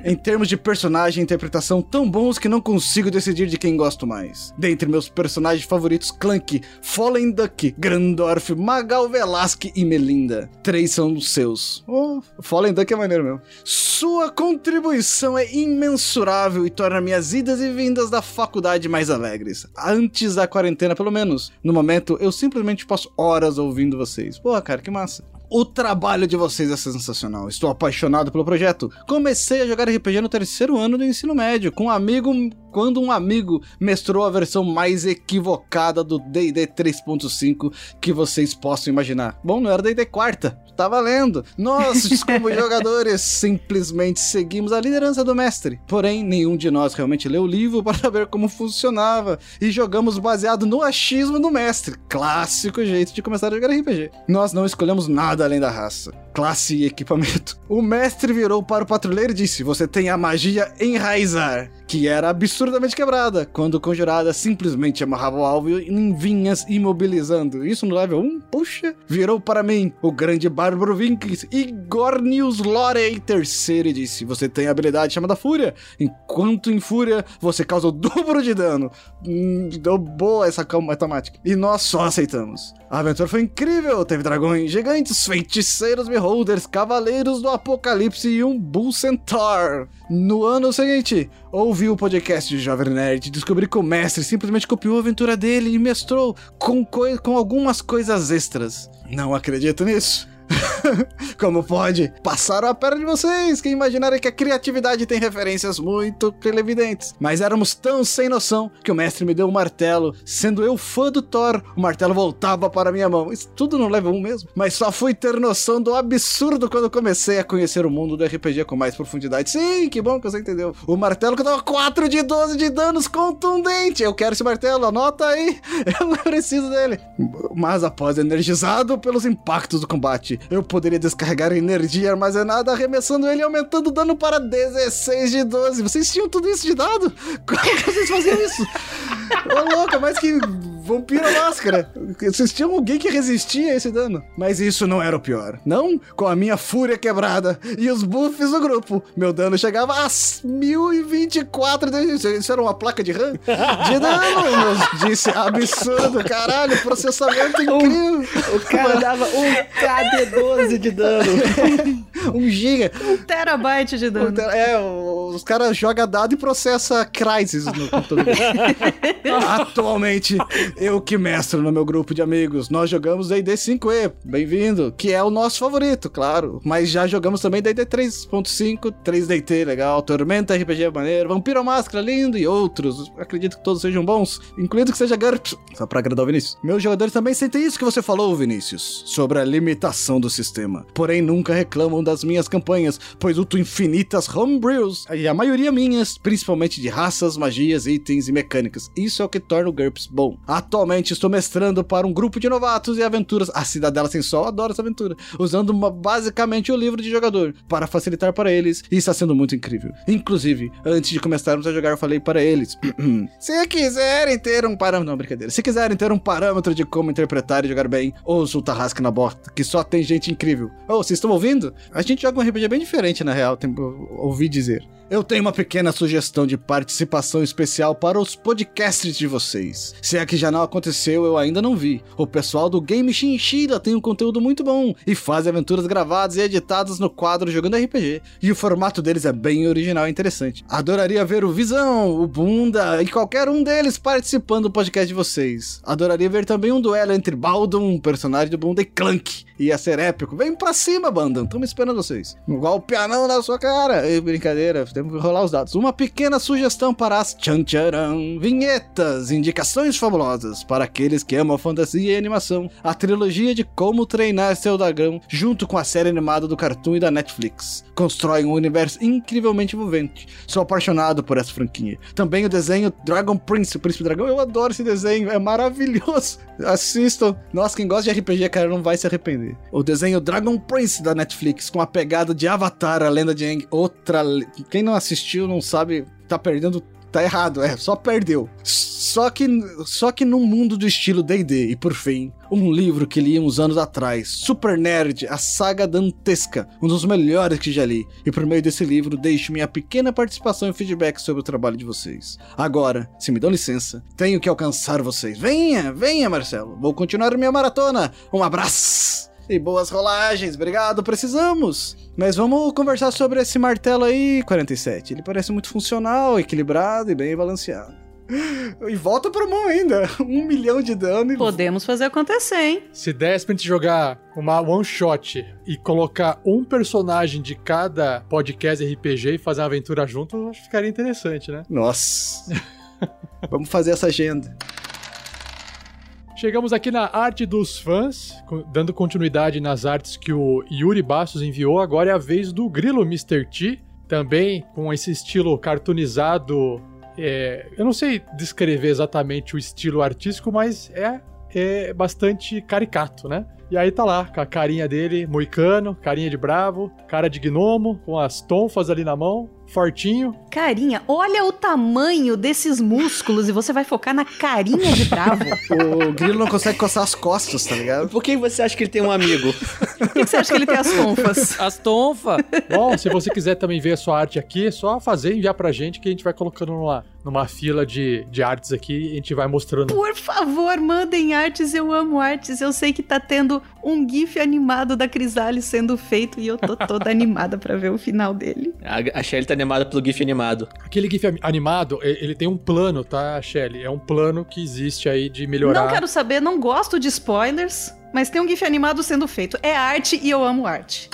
em termos de personagem e interpretação, tão bons que não consigo decidir de quem gosto mais. Dentre meus personagens favoritos, Clank, Fallen Duck, Grandorf, Magal Velasque e Melinda. Três são os seus. Oh, Fallen Duck é maneiro mesmo. Sua contribuição é imensurável e torna minhas idas e vindas da faculdade mais alegres. Antes da quarentena, pelo menos. No momento, eu simplesmente passo horas ouvindo vocês. Pô, cara, que massa. O trabalho de vocês é sensacional. Estou apaixonado pelo projeto. Comecei a jogar RPG no terceiro ano do ensino médio, com um amigo quando um amigo mestrou a versão mais equivocada do D&D 3.5 que vocês possam imaginar. Bom, não era D&D quarta, tá valendo. Nós, <laughs> como jogadores, simplesmente seguimos a liderança do mestre. Porém, nenhum de nós realmente leu o livro para saber como funcionava e jogamos baseado no achismo do mestre. Clássico jeito de começar a jogar RPG. Nós não escolhemos nada além da raça, classe e equipamento. <laughs> O mestre virou para o patrulheiro e disse: Você tem a magia enraizar que era absurdamente quebrada, quando conjurada simplesmente amarrava o alvo em vinhas imobilizando. Isso no level 1, puxa, virou para mim o grande Bárbaro e Gornius Lorei terceiro e disse: Você tem a habilidade chamada Fúria, enquanto em Fúria você causa o dobro de dano. Hum, deu boa essa matemática. E nós só aceitamos. A aventura foi incrível, teve dragões gigantes, feiticeiros beholders, cavaleiros do apocalipse e um Bull Centaur. No ano seguinte, ouvi o podcast de Jovem Nerd e descobri que o mestre simplesmente copiou a aventura dele e mestrou com, com algumas coisas extras. Não acredito nisso. <laughs> Como pode? Passaram a perna de vocês que imaginaram que a criatividade tem referências muito evidentes. Mas éramos tão sem noção que o mestre me deu um martelo. Sendo eu fã do Thor, o martelo voltava para minha mão. Isso tudo não leva um mesmo. Mas só fui ter noção do absurdo quando comecei a conhecer o mundo do RPG com mais profundidade. Sim, que bom que você entendeu. O martelo que dava 4 de 12 de danos contundente. Eu quero esse martelo, anota aí. <laughs> Eu preciso dele. Mas após energizado pelos impactos do combate, eu poderia descarregar energia armazenada, arremessando ele e aumentando o dano para 16 de 12. Vocês tinham tudo isso de dado? <laughs> Como que vocês faziam isso? Ô, louca, mais que vampiro máscara. Vocês tinham alguém que resistia a esse dano. Mas isso não era o pior. Não, com a minha fúria quebrada e os buffs do grupo, meu dano chegava a 1024. Isso era uma placa de RAM? De <laughs> dano, disse absurdo, caralho, processamento incrível. O cara dava um KD12 de dano. <laughs> um giga. Um terabyte de dano. Um ter... É, os caras jogam dado e processa Crysis no computador. <laughs> Atualmente, eu que mestro no meu grupo de amigos. Nós jogamos D&D 5e, bem-vindo, que é o nosso favorito, claro. Mas já jogamos também D&D 3.5, 3DT, legal, Tormenta RPG maneiro, Vampiro Máscara lindo e outros. Acredito que todos sejam bons, incluindo que seja GURPS, só pra agradar o Vinícius. Meus jogadores também sentem isso que você falou, Vinícius, sobre a limitação do sistema. Porém, nunca reclamam das minhas campanhas, pois luto infinitas homebrews, e a maioria minhas, principalmente de raças, magias, itens e mecânicas. Isso é o que torna o GURPS bom. Atualmente estou mestrando para um grupo de novatos e aventuras. A Cidadela Sem Sol adora essa aventura. Usando uma, basicamente o livro de jogador para facilitar para eles. E está sendo muito incrível. Inclusive, antes de começarmos a jogar, eu falei para eles: <clears throat> Se quiserem ter um parâmetro. Não, brincadeira. Se quiserem ter um parâmetro de como interpretar e jogar bem, ouça o Tarrasque na Bota, que só tem gente incrível. Oh, vocês estão ouvindo? A gente joga um RPG bem diferente, na real, tem, ouvi dizer. Eu tenho uma pequena sugestão de participação especial para os podcasts de vocês. Se é que já não aconteceu, eu ainda não vi. O pessoal do Game Chinchilla tem um conteúdo muito bom e faz aventuras gravadas e editadas no quadro Jogando RPG. E o formato deles é bem original e interessante. Adoraria ver o Visão, o Bunda e qualquer um deles participando do podcast de vocês. Adoraria ver também um duelo entre Baldon, um personagem do Bunda, e Clank. Ia ser épico. Vem pra cima, banda. Estamos esperando vocês. Igual o pianão na sua cara. Ei, brincadeira temos que rolar os dados. Uma pequena sugestão para as tchan tcharam, vinhetas, indicações fabulosas para aqueles que amam fantasia e animação. A trilogia de Como Treinar Seu Dragão, junto com a série animada do Cartoon e da Netflix. Constrói um universo incrivelmente envolvente. Sou apaixonado por essa franquia. Também o desenho Dragon Prince, o Príncipe Dragão. Eu adoro esse desenho, é maravilhoso. Assistam. Nossa, quem gosta de RPG, cara, não vai se arrepender. O desenho Dragon Prince da Netflix, com a pegada de Avatar, a lenda de Aang. Outra. Quem não assistiu não sabe, tá perdendo. Tá errado, é, só perdeu. Só que, só que num mundo do estilo D&D, e por fim, um livro que li uns anos atrás, Super Nerd, a saga dantesca, um dos melhores que já li. E por meio desse livro, deixo minha pequena participação e feedback sobre o trabalho de vocês. Agora, se me dão licença, tenho que alcançar vocês. Venha, venha, Marcelo. Vou continuar minha maratona. Um abraço! E boas rolagens, obrigado, precisamos! Mas vamos conversar sobre esse martelo aí, 47. Ele parece muito funcional, equilibrado e bem balanceado. <gasps> E volta pro mão ainda. <laughs> Um milhão de dano e. Podemos fazer acontecer, hein? Se desse pra gente jogar uma one shot e colocar um personagem de cada podcast RPG e fazer uma aventura junto, eu acho que ficaria interessante, né? Nossa. <laughs> Vamos fazer essa agenda. Chegamos aqui na arte dos fãs, dando continuidade nas artes que o Yuri Bastos enviou. Agora é a vez do Grilo Mr. T, também com esse estilo cartoonizado. é, eu não sei descrever exatamente o estilo artístico, mas é, é bastante caricato, né? E aí tá lá, com a carinha dele, moicano, carinha de bravo, cara de gnomo, com as tonfas ali na mão, fortinho. Carinha, olha o tamanho desses músculos e você vai focar na carinha de bravo. <laughs> O grilo não consegue coçar as costas, tá ligado? Por que você acha que ele tem um amigo? Por que, você acha que ele tem as tonfas? As tonfas. Bom, se você quiser também ver a sua arte aqui, é só fazer e enviar pra gente que a gente vai colocando numa, numa fila de, de artes aqui e a gente vai mostrando. Por favor, mandem artes, eu amo artes. Eu sei que tá tendo um gif animado da Crisales sendo feito e eu tô toda animada pra ver o final dele. A, a Shelly tá animada pelo GIF animado. Aquele GIF animado, ele tem um plano, tá, Shelly? É um plano que existe aí de melhorar. Não quero saber, não gosto de spoilers, mas tem um gif animado sendo feito. É arte e eu amo arte.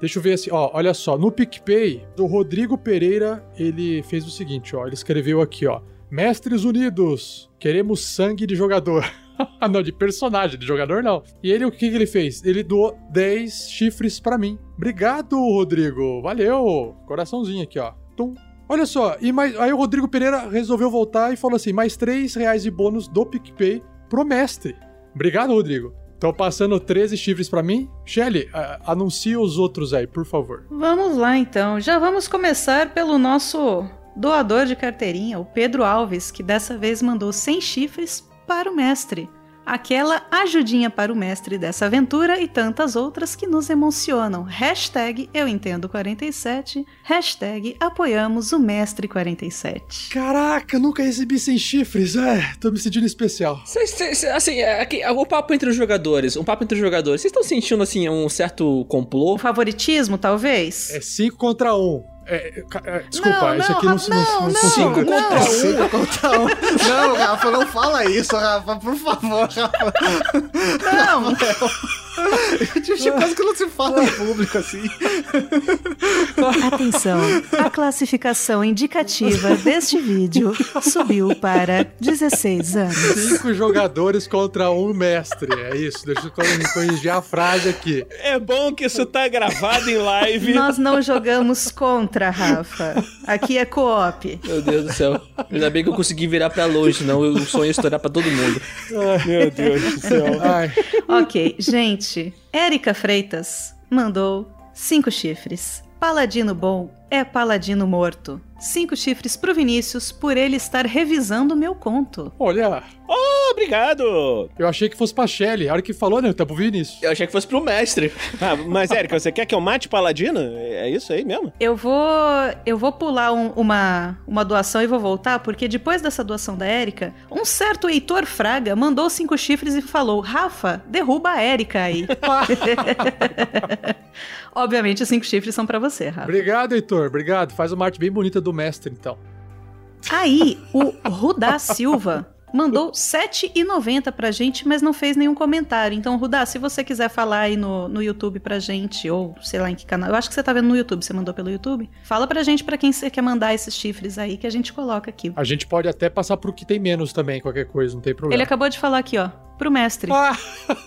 Deixa eu ver assim, ó, olha só, no PicPay, do Rodrigo Pereira, ele fez o seguinte, ó, ele escreveu aqui, ó, Mestres Unidos, queremos sangue de jogador. <laughs> <laughs> não, de personagem, de jogador não. E ele, o que, ele fez? Ele doou 10 chifres pra mim. Obrigado, Rodrigo, valeu, coraçãozinho aqui, ó. Tum. Olha só, e mais, aí o Rodrigo Pereira resolveu voltar e falou assim, mais 3 reais de bônus do PicPay pro mestre. Obrigado, Rodrigo. Tô passando 13 chifres pra mim. Shelly, a- anuncia os outros aí, por favor. Vamos lá então. Já vamos começar pelo nosso doador de carteirinha, o Pedro Alves, que dessa vez mandou 100 chifres para o mestre. Aquela ajudinha para o mestre dessa aventura e tantas outras que nos emocionam. Hashtag eu entendo 47, hashtag apoiamos o mestre 47. Caraca, nunca recebi 100 chifres. É, tô me sentindo especial. Cês- cês- assim, é, aqui, o papo entre os jogadores, um papo entre os jogadores. Vocês estão sentindo, assim, um certo complô? O favoritismo, talvez? É 5 contra 1. Um. É, é, é, desculpa, Não, isso aqui não, se- não, não, não, não, funciona. não. Cinco contra um. Não, Rafa, não fala isso, Rafa, por favor, Rafa. Não, Tipo, quase que não se fala em público assim. Atenção, a classificação indicativa deste vídeo subiu para 16 anos. Cinco jogadores contra um mestre. É isso, deixa eu corrigir a frase aqui. É bom que isso tá gravado em live. Nós não jogamos contra, Rafa. Aqui é co-op. Meu Deus do céu. Ainda bem que eu consegui virar pra longe, senão o sonho ia estourar pra todo mundo. Meu Deus do céu. Ai, Ok, gente. Érica Freitas mandou cinco chifres. Paladino bom é paladino morto. Cinco chifres pro Vinícius por ele estar revisando meu conto. olha, Oh, obrigado! eu achei que fosse pra Shelly. A hora que falou, né? Tá pro Vinícius. Eu achei que fosse pro mestre. Ah, mas, Érica, você quer que eu mate Paladino? É isso aí mesmo? Eu vou, eu vou pular um- uma, uma doação e vou voltar, porque depois dessa doação da Érica, um certo Heitor Fraga mandou cinco chifres e falou: Rafa, derruba a Érica aí. <laughs> <laughs> Obviamente, os cinco chifres são pra você, Rafa. Obrigado, Heitor. Obrigado. Faz uma arte bem bonita do mestre, então. Aí, o Rudá Silva mandou 7,90 pra gente, mas não fez nenhum comentário. Então, Rudá, se você quiser falar aí no, no YouTube pra gente, ou sei lá em que canal. Eu acho que você tá vendo no YouTube, você mandou pelo YouTube. Fala pra gente pra quem você quer mandar esses chifres aí que a gente coloca aqui. A gente pode até passar pro que tem menos também, qualquer coisa, não tem problema. Ele acabou de falar aqui, ó, pro mestre. Ah!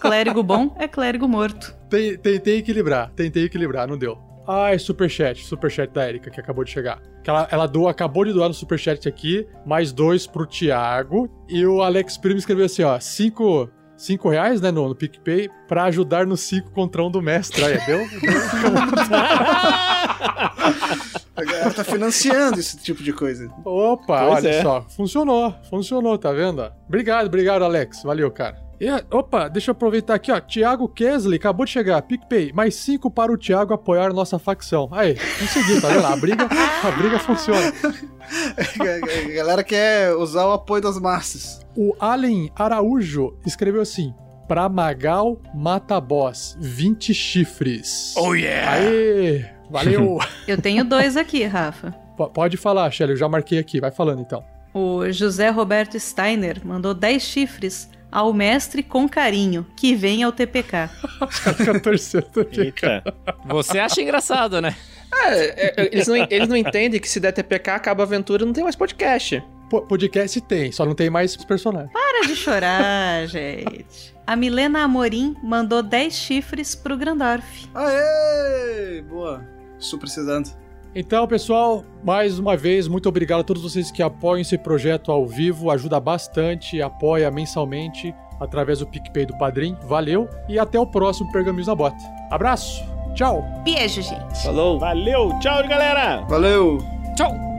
Clérigo bom é clérigo morto. <laughs> Tentei equilibrar, tentei equilibrar, não deu. Ai, superchat, superchat da Erika, que acabou de chegar. Que ela, ela doa, acabou de doar no superchat aqui, mais dois pro Thiago. E o Alex Primo escreveu assim, ó, cinco, cinco reais, né, no, no PicPay, pra ajudar no 5 contra um do mestre. Aí, deu? <laughs> A galera tá financiando esse tipo de coisa. Opa, Pois olha é. só, funcionou, funcionou, tá vendo? Obrigado, obrigado, Alex, valeu, cara. E, opa, deixa eu aproveitar aqui, ó. Thiago Kesley acabou de chegar. PicPay, mais cinco para o Thiago apoiar nossa facção. Aí, consegui, tá vendo? A briga, a briga funciona. A <laughs> galera quer usar o apoio das massas. O Allen Araújo escreveu assim: Pra Magal mata boss, 20 chifres. Oh, yeah! Aê! Valeu! <laughs> Eu tenho dois aqui, Rafa. P- pode falar, Shelly, eu já marquei aqui, vai falando então. O José Roberto Steiner mandou 10 chifres ao mestre com carinho, que vem ao TPK. <laughs> Eita. Você acha engraçado, né? É, é, eles, não, eles não entendem que se der TPK, acaba a aventura não tem mais podcast. Po- podcast tem, só não tem mais personagens. Para de chorar, <laughs> gente. A Milena Amorim mandou 10 chifres pro Grandorf. Aê! Boa. Estou precisando. Então, pessoal, mais uma vez, muito obrigado a todos vocês que apoiam esse projeto ao vivo, ajuda bastante, apoia mensalmente através do PicPay do Padrim. Valeu e até o próximo Pergaminhos na Bota. Abraço, tchau! Beijo, gente. Falou. Valeu. Tchau, galera. Valeu. Tchau.